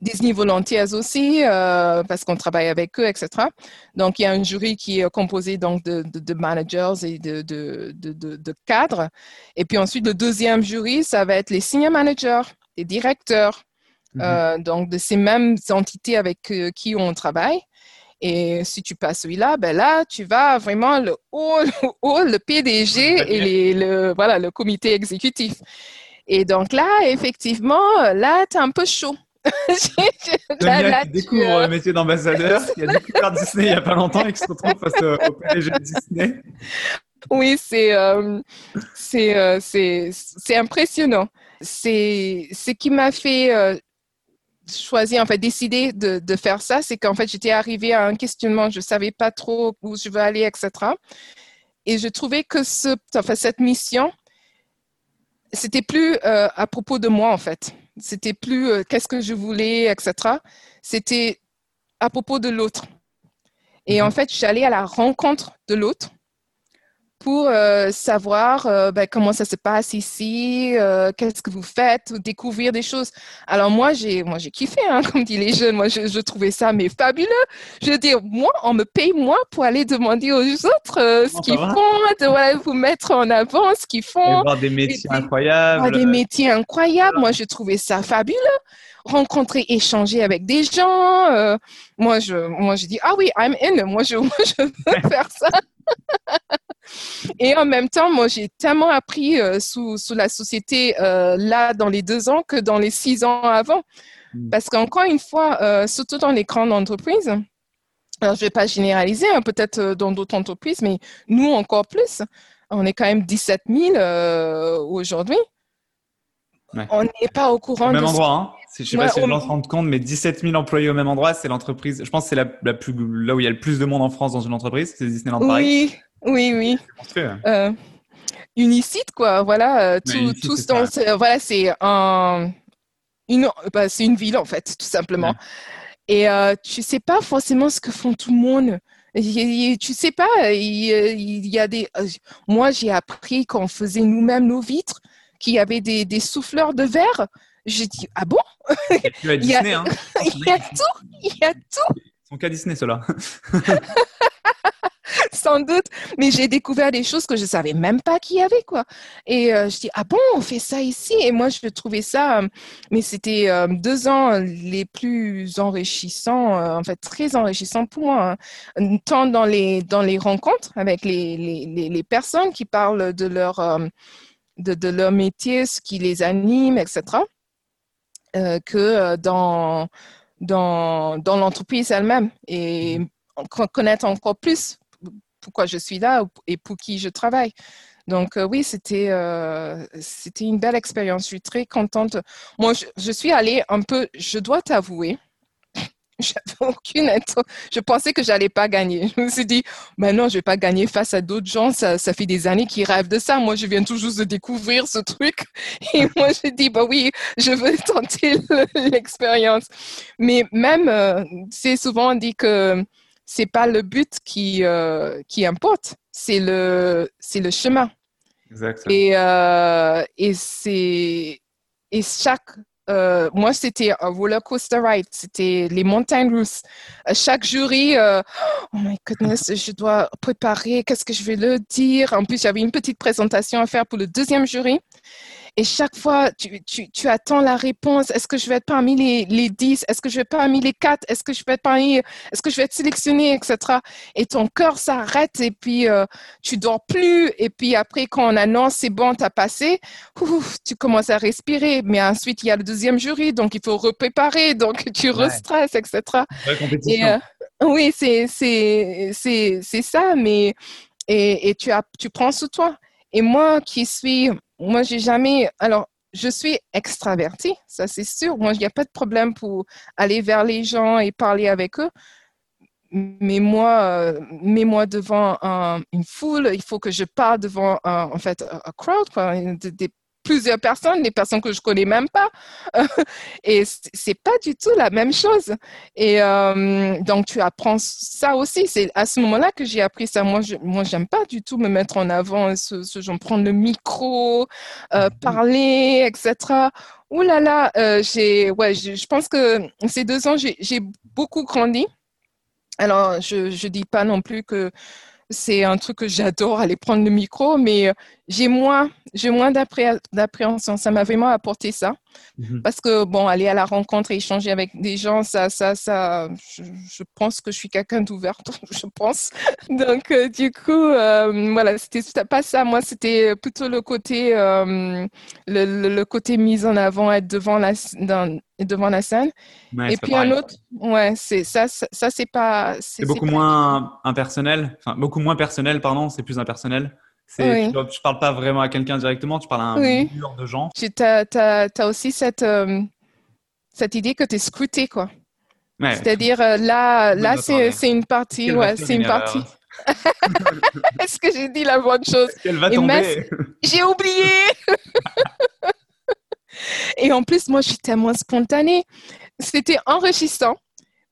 Disney Volunteers aussi, parce qu'on travaille avec eux, etc. Donc, il y a un jury qui est composé donc, de, de, managers et de, de, cadres. Et puis ensuite, le deuxième jury, ça va être les senior managers, les directeurs, Mhm. Euh, donc de ces mêmes entités avec euh, qui on travaille. Et si tu passes celui-là, ben là, tu vas vraiment le haut, le, PDG et le, voilà, le comité exécutif. Et donc là, effectivement, là, tu es un peu chaud. là, là, qui découvre euh, le métier d'ambassadeur, qui a découvert Disney il n'y a pas longtemps et qui se retrouve face au, PDG de Disney. Oui, c'est c'est impressionnant. C'est ce qui m'a fait choisi, en fait, décidé de, de faire ça, c'est qu'en fait, j'étais arrivée à un questionnement, je ne savais pas trop où je veux aller, etc. Et je trouvais que ce, enfin, cette mission, c'était plus euh, à propos de moi, en fait. C'était plus euh, qu'est-ce que je voulais, etc. C'était à propos de l'autre. Et en mhm. fait, j'allais à la rencontre de l'autre pour euh, savoir euh, ben, comment ça se passe ici, euh, qu'est-ce que vous faites, découvrir des choses. Alors moi, j'ai moi j'ai kiffé, hein, comme disent les jeunes. Moi, je, je, trouvais ça mais fabuleux. Je veux dire, moi, on me paye moi pour aller demander aux autres ce qu'ils font, de vous mettre en avant ce qu'ils font. Et voir des métiers incroyables. des métiers incroyables. Moi, je trouvais ça fabuleux rencontrer, échanger avec des gens. moi, je, moi, je dis, ah oui, I'm in. Moi, je, moi, je veux faire ça. Et en même temps, moi, j'ai tellement appris euh, sous, sous, la société euh, là dans les deux ans que dans les six ans avant. Hmm. Parce qu'encore une fois, euh, surtout dans les grandes entreprises, alors je ne vais pas généraliser, hein, peut-être dans d'autres entreprises, mais nous encore plus. On est quand même 17 000 aujourd'hui. On n'est pas au courant. Au même endroit, hein. Je ne sais pas si les gens se rendent compte, mais 17 000 employés au même endroit, c'est l'entreprise. Je pense que c'est la, la, plus, là où il y a le plus de monde en France dans une entreprise, c'est Disneyland Paris. Oui, oui, oui. Euh, unicite, quoi. Voilà, euh, tout, dans, voilà, c'est un, une, bah, c'est une ville en fait, tout simplement. Et euh, tu sais pas forcément ce que font tout le monde. tu sais pas, il, y a des. Euh, moi, j'ai appris qu'on faisait nous-mêmes nos vitres, qu'il y avait des, des souffleurs de verre. J'ai dit ah bon? Il y a, Disney, hein. il y a tout, il y a tout. Ils sont qu'à Disney, ceux-là. sans doute. Mais j'ai découvert des choses que je savais même pas qu'il y avait, quoi. Et euh, je dis, ah bon, on fait ça ici? Et moi, je trouvais ça, euh, mais c'était euh, deux ans les plus enrichissants, en fait, très enrichissants pour moi. Hein. Tant dans les, dans les rencontres avec les, les, les personnes qui parlent de leur, de, de, leur métier, ce qui les anime, etc., que dans, dans, dans l'entreprise elle-même. Et connaître encore plus pourquoi je suis là et pour qui je travaille. Donc oui, c'était c'était une belle expérience. Je suis très contente. Moi, je suis allée un peu, je dois t'avouer, j'avais aucune Je pensais que j'allais pas gagner. Je me suis dit, ben non, je vais pas gagner face à d'autres gens. Ça, ça fait des années qu'ils rêvent de ça. Moi, je viens toujours de découvrir ce truc. Et moi, j'ai dit, bah oui, je veux tenter l'expérience. Mais même, euh, c'est souvent dit que c'est pas le but qui, euh, qui importe, c'est le, c'est le chemin. Exactement. Et, euh, et c'est, et chaque euh, moi, c'était un roller coaster ride. C'était les montagnes russes. chaque jury, euh, oh my goodness, je dois préparer, qu'est-ce que je vais le dire? En plus, j'avais une petite présentation à faire pour le deuxième jury. Et chaque fois, tu, tu, tu attends la réponse. Est-ce que je vais être parmi les, les 10? Est-ce que je vais être parmi les 4? Est-ce que je vais être parmi, est-ce que je vais être sélectionné, etc. Et ton cœur s'arrête et puis euh, tu dors plus. Et puis après, quand on annonce c'est bon, tu as passé, ouf, tu commences à respirer. Mais ensuite, il y a le deuxième jury, donc il faut repréparer. Donc tu ouais. restresses, etc. Et, euh, oui, c'est ça. Mais, et, et tu, as, tu prends sous toi. Et moi qui suis moi, j'ai jamais. Alors, je suis extravertie, ça c'est sûr. Moi, il n'y a pas de problème pour aller vers les gens et parler avec eux. Mais moi, euh, mais moi devant un, une foule, il faut que je parle devant un, en fait un crowd, quoi, des, plusieurs personnes, des personnes que je connais même pas. et c'est pas du tout la même chose. Et euh, donc, tu apprends ça aussi. C'est à ce moment-là que j'ai appris ça. Moi, je, moi, j'aime pas du tout me mettre en avant, ce, ce genre, prendre le micro, euh, mhm. parler, etc. Ouh là là, euh, j'ai, ouais, je pense que ces deux ans, j'ai beaucoup grandi. Alors, je, je dis pas non plus que c'est un truc que j'adore aller prendre le micro, mais euh, j'ai moins, j'ai moins d'appréhension. Ça m'a vraiment apporté ça. Mhm. Parce que, bon, aller à la rencontre et échanger avec des gens, ça, ça, ça, je, pense que je suis quelqu'un d'ouverte, je pense. Donc, euh, du coup, euh, voilà, c'était pas ça. Moi, c'était plutôt le côté, le, le, côté mise en avant, être devant la, dans, devant la scène. Ouais, et puis un autre, ouais, c'est ça, ça, ça c'est pas. C'est beaucoup moins impersonnel, enfin beaucoup moins personnel, pardon, c'est plus impersonnel. Oui. Tu ne parles pas vraiment à quelqu'un directement, tu parles à un oui. mur de gens. Tu as, as, as, aussi cette, euh, cette idée que tu es scruté, quoi. Ouais. C'est-à-dire, euh, là, là c'est une partie, ouais, c'est une partie. Est-ce que j'ai dit la bonne chose? Elle va tomber? J'ai oublié Et en plus, moi, je suis tellement spontanée. C'était enrichissant,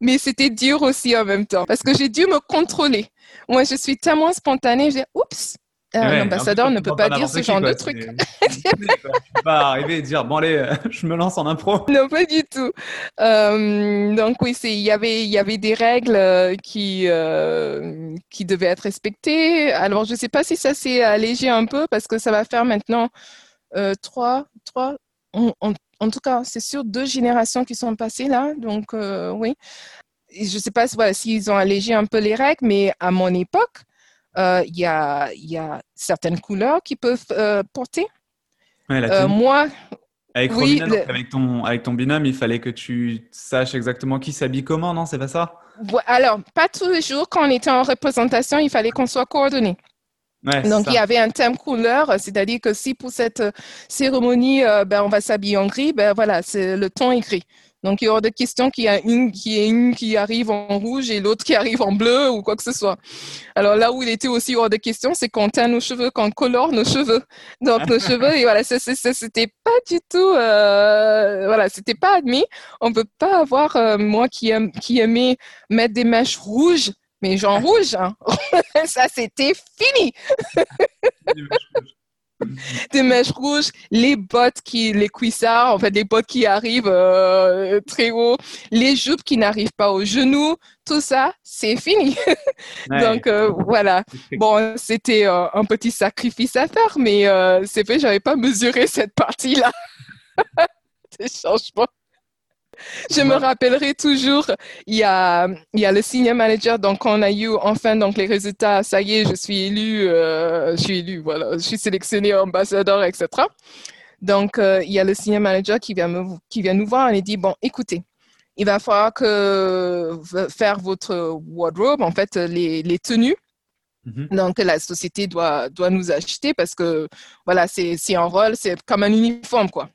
mais c'était dur aussi en même temps parce que j'ai dû me contrôler. Moi, je suis tellement spontanée, j'ai oups. Ouais, L'ambassadeur ne peut pas, dire ce genre quoi, de truc. tu peux pas arriver et dire bon allez, je me lance en impro. Non, pas du tout. Euh, donc oui, il y avait il y avait des règles euh, qui euh, qui devaient être respectées. Alors je sais pas si ça s'est allégé un peu parce que ça va faire maintenant euh, trois trois en, en, en, tout cas, c'est sûr, deux générations qui sont passées là. Donc, euh, oui. je ne sais pas voilà, s'ils ont allégé un peu les règles, mais à mon époque, il euh, y, a, y, a, certaines couleurs qui peuvent euh, porter. Ouais, euh, moi. Avec, oui, Romina, le... avec, ton, avec ton binôme, il fallait que tu saches exactement qui s'habille comment, non C'est pas ça? Alors, pas tous les jours. Quand on était en représentation, il fallait qu'on soit coordonné. Ouais, Donc, il y avait un thème couleur, c'est-à-dire que si pour cette cérémonie, ben, on va s'habiller en gris, ben voilà, c'est le ton est gris. Donc, il y aura de questions qu'il y a une qui, qui arrive en rouge et l'autre qui arrive en bleu ou quoi que ce soit. Alors là où il était aussi hors de question, c'est qu'on teint nos cheveux, qu'on colore nos cheveux. Donc, nos cheveux, et voilà, c'était pas du tout, euh, voilà, c'était pas admis. On peut pas avoir, euh, moi qui, aime, qui aimais mettre des mèches rouges, mais genre rouge, hein. ça c'était fini. des mèches rouges, les bottes qui, les cuissards, en fait, les bottes qui arrivent euh, très haut, les jupes qui n'arrivent pas aux genoux, tout ça, c'est fini. Ouais. Donc euh, voilà. Bon, c'était euh, un petit sacrifice à faire, mais c'est vrai, j'avais pas mesuré cette partie-là. Des changements. Je me rappellerai toujours, il y a, il y a le senior manager, donc on a eu enfin donc les résultats, ça y est, je suis élu, euh, je suis élu, voilà, je suis sélectionné ambassadeur, etc. Donc euh, il y a le senior manager qui vient, me, qui vient nous voir et dit, bon, écoutez, il va falloir que faire votre wardrobe, en fait, les, les tenues. Mhm. Donc, la société doit, doit nous acheter parce que, voilà, c'est un rôle, c'est comme un uniforme, quoi.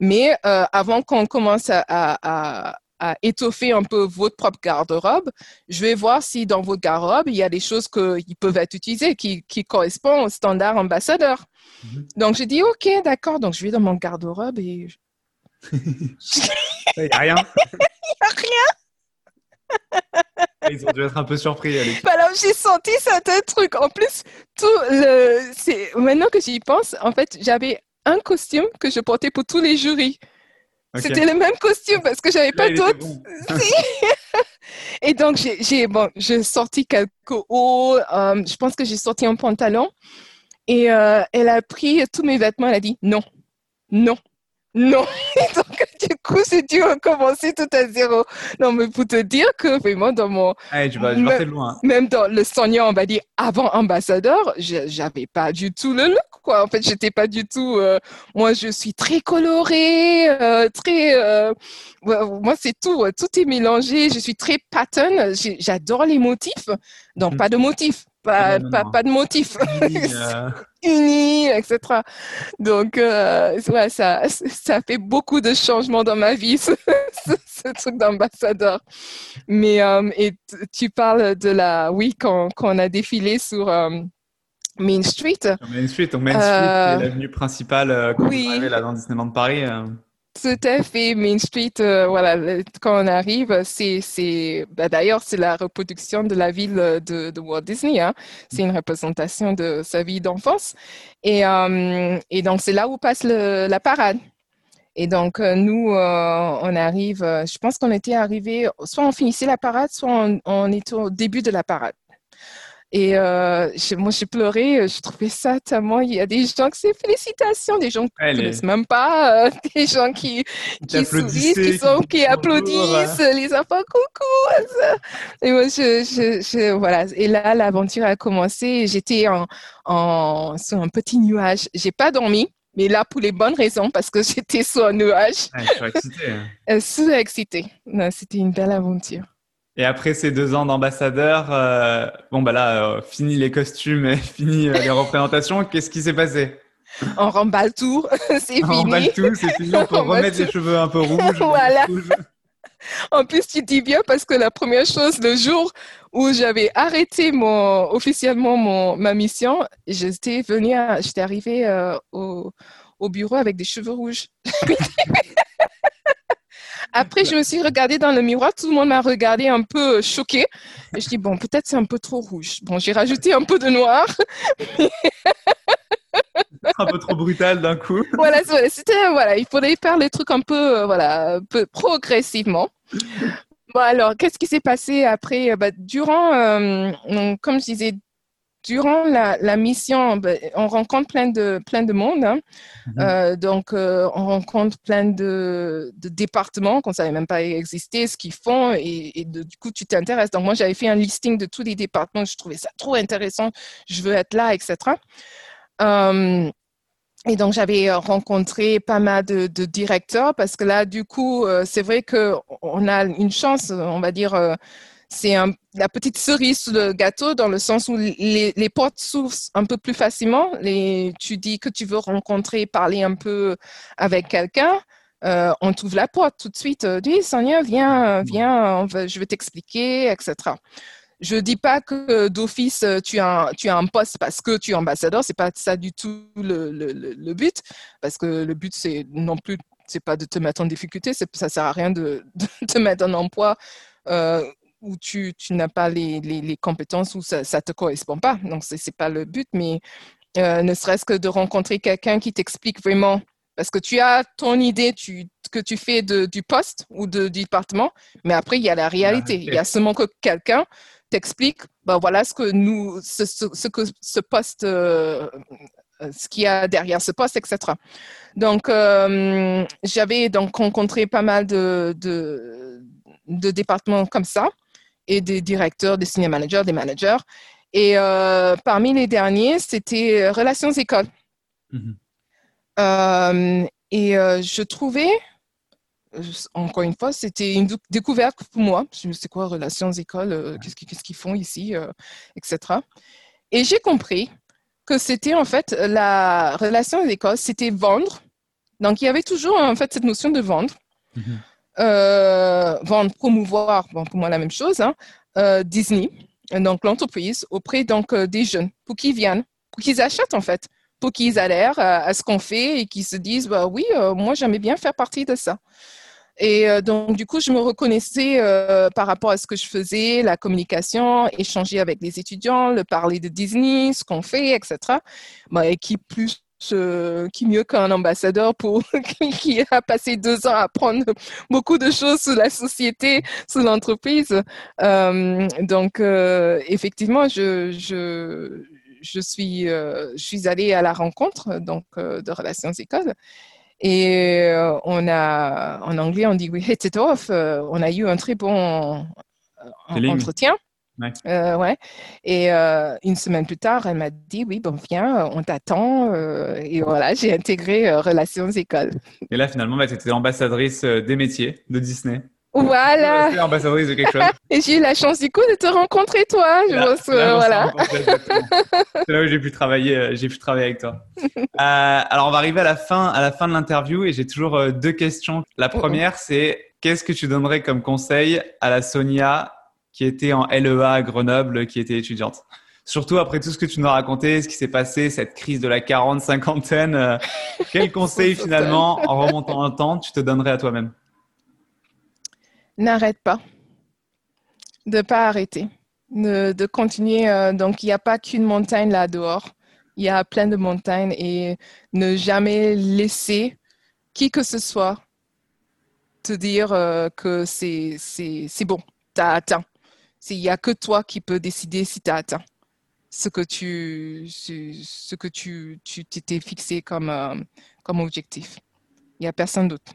Mais euh, avant qu'on commence à, à, à, étoffer un peu votre propre garde-robe, je vais voir si dans votre garde-robe, il y a des choses qui peuvent être utilisées, qui, qui correspondent au standard ambassadeur. Mhm. Donc, j'ai dit, OK, d'accord. Donc, je vais dans mon garde-robe et... il n'y a rien. Il n'y a rien. Ils ont dû être un peu surpris. Alors, j'ai senti certains trucs. En plus, tout le... c'est... maintenant que j'y pense, en fait, j'avais un costume que je portais pour tous les jurys. C'était le même costume parce que j'avais pas d'autres. Et donc, j'ai, bon, sorti quelques hauts. Euh, je pense que j'ai sorti un pantalon. Et euh, elle a pris tous mes vêtements. Elle a dit non, non, non. donc, du coup, j'ai dû recommencer tout à zéro. Non, mais pour te dire que vraiment, dans mon. même, loin. Même dans le Sonia, on va dire, avant ambassadeur, j'avais pas du tout le look, quoi. En fait, j'étais pas du tout. Euh, moi, je suis très colorée, euh, très. Euh, moi, c'est tout. Tout est mélangé. Je suis très pattern. J'adore les motifs. Donc, mm. pas de motifs pas, pas, de motif. Uni, euh. etc. Donc, euh, ouais, ça, ça fait beaucoup de changements dans ma vie, ce, truc d'ambassadeur. Mais, euh, et tu parles de la, oui, quand, quand on a défilé sur Main Street. Main Street, donc Main Street, l'avenue principale quand oui. on là dans Disneyland Paris. Tout à fait. Main Street, euh, voilà, quand on arrive, c'est, bah, d'ailleurs, c'est la reproduction de la ville de, de Walt Disney. Hein. C'est une représentation de sa vie d'enfance. Et, euh, donc, c'est là où passe la parade. Et donc, euh, nous, on arrive, je pense qu'on était arrivé, soit on finissait la parade, soit on était au début de la parade. Et euh, moi, j'ai pleuré. Je trouvais ça tellement. Il y a des gens qui c'est félicitations, des gens qui ne connaissent même pas, euh, des gens qui, qui sourient, qui, sont, qui, applaudissent, les enfants coucou. Et moi, je, je, je, voilà. Et là, l'aventure a commencé. J'étais en, en, sur un petit nuage. J'ai pas dormi. Mais là, pour les bonnes raisons, parce que j'étais sur un nuage. Ouais, surexcitée. Hein. Euh, Sous-excitée. C'était une belle aventure. Et après ces deux ans d'ambassadeur, euh, bon bah là, euh, fini les costumes et fini euh, les représentations. Qu'est-ce qui s'est passé? On remballe tout, c'est fini. On remballe tout, c'est fini. On peut remettre les cheveux un peu rouges. voilà. En plus, tu dis bien parce que la première chose, le jour où j'avais arrêté mon, officiellement mon, ma mission, j'étais venue, j'étais arrivée au, au bureau avec des cheveux rouges. Après, je me suis regardée dans le miroir, tout le monde m'a regardé un peu choquée. Et je dis, bon, peut-être c'est un peu trop rouge. Bon, j'ai rajouté un peu de noir. un peu trop brutal d'un coup. Voilà, c'était, voilà, il fallait faire les trucs un peu, euh, voilà, un peu progressivement. Bon, alors, qu'est-ce qui s'est passé après? Bah, Durant, euh, comme je disais, durant la, mission, ben, on rencontre plein de, plein de monde. Hein. Mhm. Euh, donc, euh, on rencontre plein de, départements qu'on ne savait même pas exister, ce qu'ils font, et, du coup, tu t'intéresses. Donc, moi, j'avais fait un listing de tous les départements, je trouvais ça trop intéressant, je veux être là, etc. Euh, et donc, j'avais rencontré pas mal de, de, directeurs parce que là, du coup, c'est vrai qu'on a une chance, on va dire, c'est la petite cerise sur le gâteau dans le sens où les, portes s'ouvrent un peu plus facilement. Les, tu dis que tu veux rencontrer, parler un peu avec quelqu'un. Euh, on t'ouvre la porte tout de suite. Euh, dis, Sonia, viens, viens, je vais t'expliquer, etc. Je dis pas que d'office tu as tu as un poste parce que tu es ambassadeur. C'est pas ça du tout le, le, le but, parce que le but c'est non plus c'est pas de te mettre en difficulté. Ça sert à rien de, de te mettre en emploi euh, où tu, tu n'as pas les, les, les, compétences ou ça ne te correspond pas. Donc, ce n'est pas le but, mais euh, ne serait-ce que de rencontrer quelqu'un qui t'explique vraiment, parce que tu as ton idée tu, que tu fais de, du poste ou de, du département, mais après, il y a la réalité. Il y a seulement que quelqu'un t'explique, ben voilà ce que nous, ce, ce, que ce poste, euh, ce qu'il y a derrière ce poste, etc. Donc, euh, j'avais donc rencontré pas mal de, de, de départements comme ça et des directeurs, des senior managers, des managers. Et euh, parmi les derniers, c'était euh, Relations Écoles. Mhm. Euh, et je trouvais, encore une fois, c'était une découverte pour moi. Je me suis quoi, Relations Écoles, qu'est-ce qu'ils font ici, etc. Et j'ai compris que c'était en fait la relation d'école, c'était vendre. Donc il y avait toujours en fait cette notion de vendre. Mhm. Vendre, promouvoir, bon, pour moi la même chose, hein. euh, Disney, donc l'entreprise, auprès donc euh, des jeunes, pour qu'ils viennent, pour qu'ils achètent en fait, pour qu'ils adhèrent à, ce qu'on fait et qu'ils se disent, bah, oui, moi j'aimais bien faire partie de ça. Et donc, du coup, je me reconnaissais par rapport à ce que je faisais, la communication, échanger avec les étudiants, le parler de Disney, ce qu'on fait, etc. Bah, et qui plus qui mieux qu'un ambassadeur pour qui a passé deux ans à apprendre beaucoup de choses sur la société, sur l'entreprise. Euh, donc euh, effectivement, je, je, je suis euh, je suis allée à la rencontre donc de relations écoles. Et on a, en anglais, on dit we hit it off. on a eu un très bon entretien. Ouais. Euh, ouais. Et euh, une semaine plus tard, elle m'a dit Oui, bon, viens, on t'attend. Euh, et voilà, j'ai intégré Relations École. Et là, finalement, bah, tu étais ambassadrice des métiers de Disney. Voilà. ambassadrice de quelque chose. et j'ai eu la chance du coup de te rencontrer toi. Je pense, voilà. C'est là où j'ai pu travailler, j'ai pu travailler avec toi. alors on va arriver à la fin, à la fin de l'interview et j'ai toujours deux questions. La première, c'est qu'est-ce que tu donnerais comme conseil à la Sonia qui était en LEA à Grenoble, qui était étudiante. Surtout après tout ce que tu nous as raconté, ce qui s'est passé, cette crise de la quarante, cinquantaine, euh, quel conseil finalement, en remontant le temps, tu te donnerais à toi-même? N'arrête pas. De pas arrêter. De, continuer. Euh, donc, il n'y a pas qu'une montagne là dehors. Il y a plein de montagnes et ne jamais laisser qui que ce soit te dire euh, que c'est bon, tu as atteint. Il n'y a que toi qui peux décider si tu as atteint ce que tu ce que tu t'étais fixé comme, euh, comme objectif. Il n'y a personne d'autre.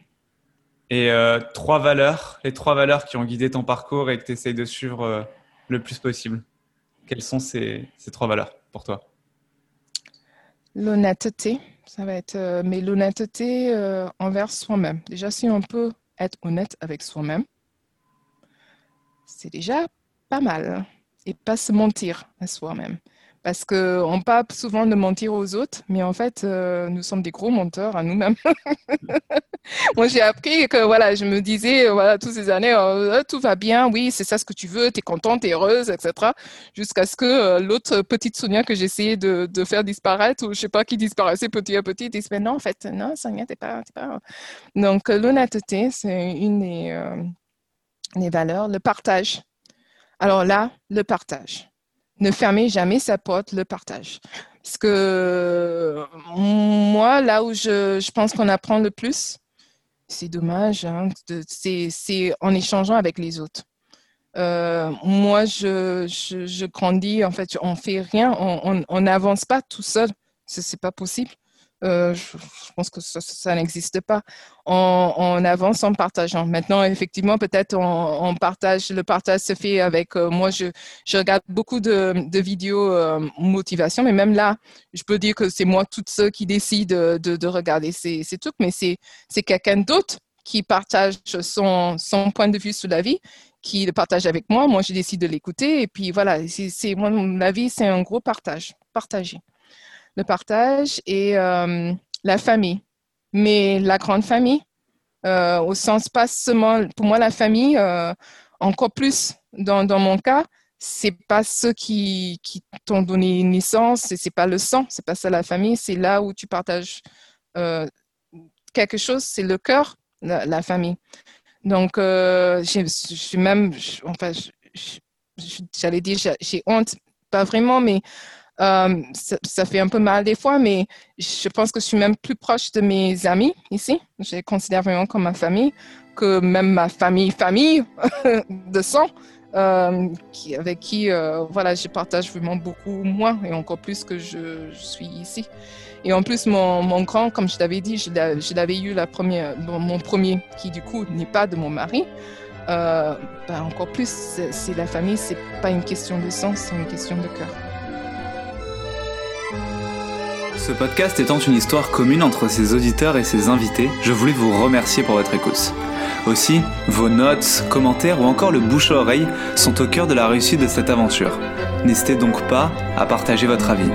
Et euh, trois valeurs, les trois valeurs qui ont guidé ton parcours et que tu essayes de suivre euh, le plus possible. Quelles sont ces, ces trois valeurs pour toi? L'honnêteté, ça va être, mais l'honnêteté envers soi-même. Déjà, si on peut être honnête avec soi-même, c'est déjà pas mal et pas se mentir à soi-même. Parce qu'on parle souvent de mentir aux autres, mais en fait, euh, nous sommes des gros menteurs à nous-mêmes. Moi, j'ai appris que, voilà, je me disais, voilà, toutes ces années, euh, tout va bien, oui, c'est ça ce que tu veux, tu es contente, tu heureuse, etc. Jusqu'à ce que euh, l'autre petite Sonia que j'essayais de, de, faire disparaître, ou je sais pas qui disparaissait petit à petit, dise, mais non, en fait, non, Sonia, t'es pas, pas. Donc, l'honnêteté, c'est une des valeurs. Le partage alors là, le partage. Ne fermez jamais sa porte, le partage. Parce que moi, là où je, pense qu'on apprend le plus, c'est dommage, hein, c'est en échangeant avec les autres. Euh, moi, je, grandis, en fait, on fait rien, on n'avance pas tout seul. Ce n'est pas possible. Euh, je, pense que ça, n'existe pas. On, avance en partageant. Maintenant, effectivement, peut-être on, partage, le partage se fait avec, euh, moi, je, regarde beaucoup de, vidéos euh, motivation, mais même là, je peux dire que c'est moi toute seule qui décide de, de, regarder ces, ces, trucs, mais c'est quelqu'un d'autre qui partage son, son point de vue sur la vie qui le partage avec moi. Moi, je décide de l'écouter. Et puis voilà, c'est, moi, la vie, c'est un gros partage, partagé le partage et euh, la famille. Mais la grande famille, euh, au sens pas seulement, pour moi, la famille, euh, encore plus dans, mon cas, c'est pas ceux qui, t'ont donné naissance, c'est pas le sang, c'est pas ça la famille, c'est là où tu partages quelque chose, c'est le cœur, la, famille. Donc, je suis même, enfin, j'allais dire, j'ai honte, pas vraiment, mais euh, ça, fait un peu mal des fois, mais je pense que je suis même plus proche de mes amis ici. Je les considère vraiment comme ma famille, que même ma famille, famille de sang, euh, avec qui euh, voilà, je partage vraiment beaucoup moins et encore plus que je, suis ici. Et en plus, mon, grand, comme je t'avais dit, je l'avais eu la première, mon premier, qui du coup n'est pas de mon mari. Ben, encore plus, c'est la famille, c'est pas une question de sang, c'est une question de cœur. Ce podcast étant une histoire commune entre ses auditeurs et ses invités, je voulais vous remercier pour votre écoute. Aussi, vos notes, commentaires ou encore le bouche à oreille sont au cœur de la réussite de cette aventure. N'hésitez donc pas à partager votre avis.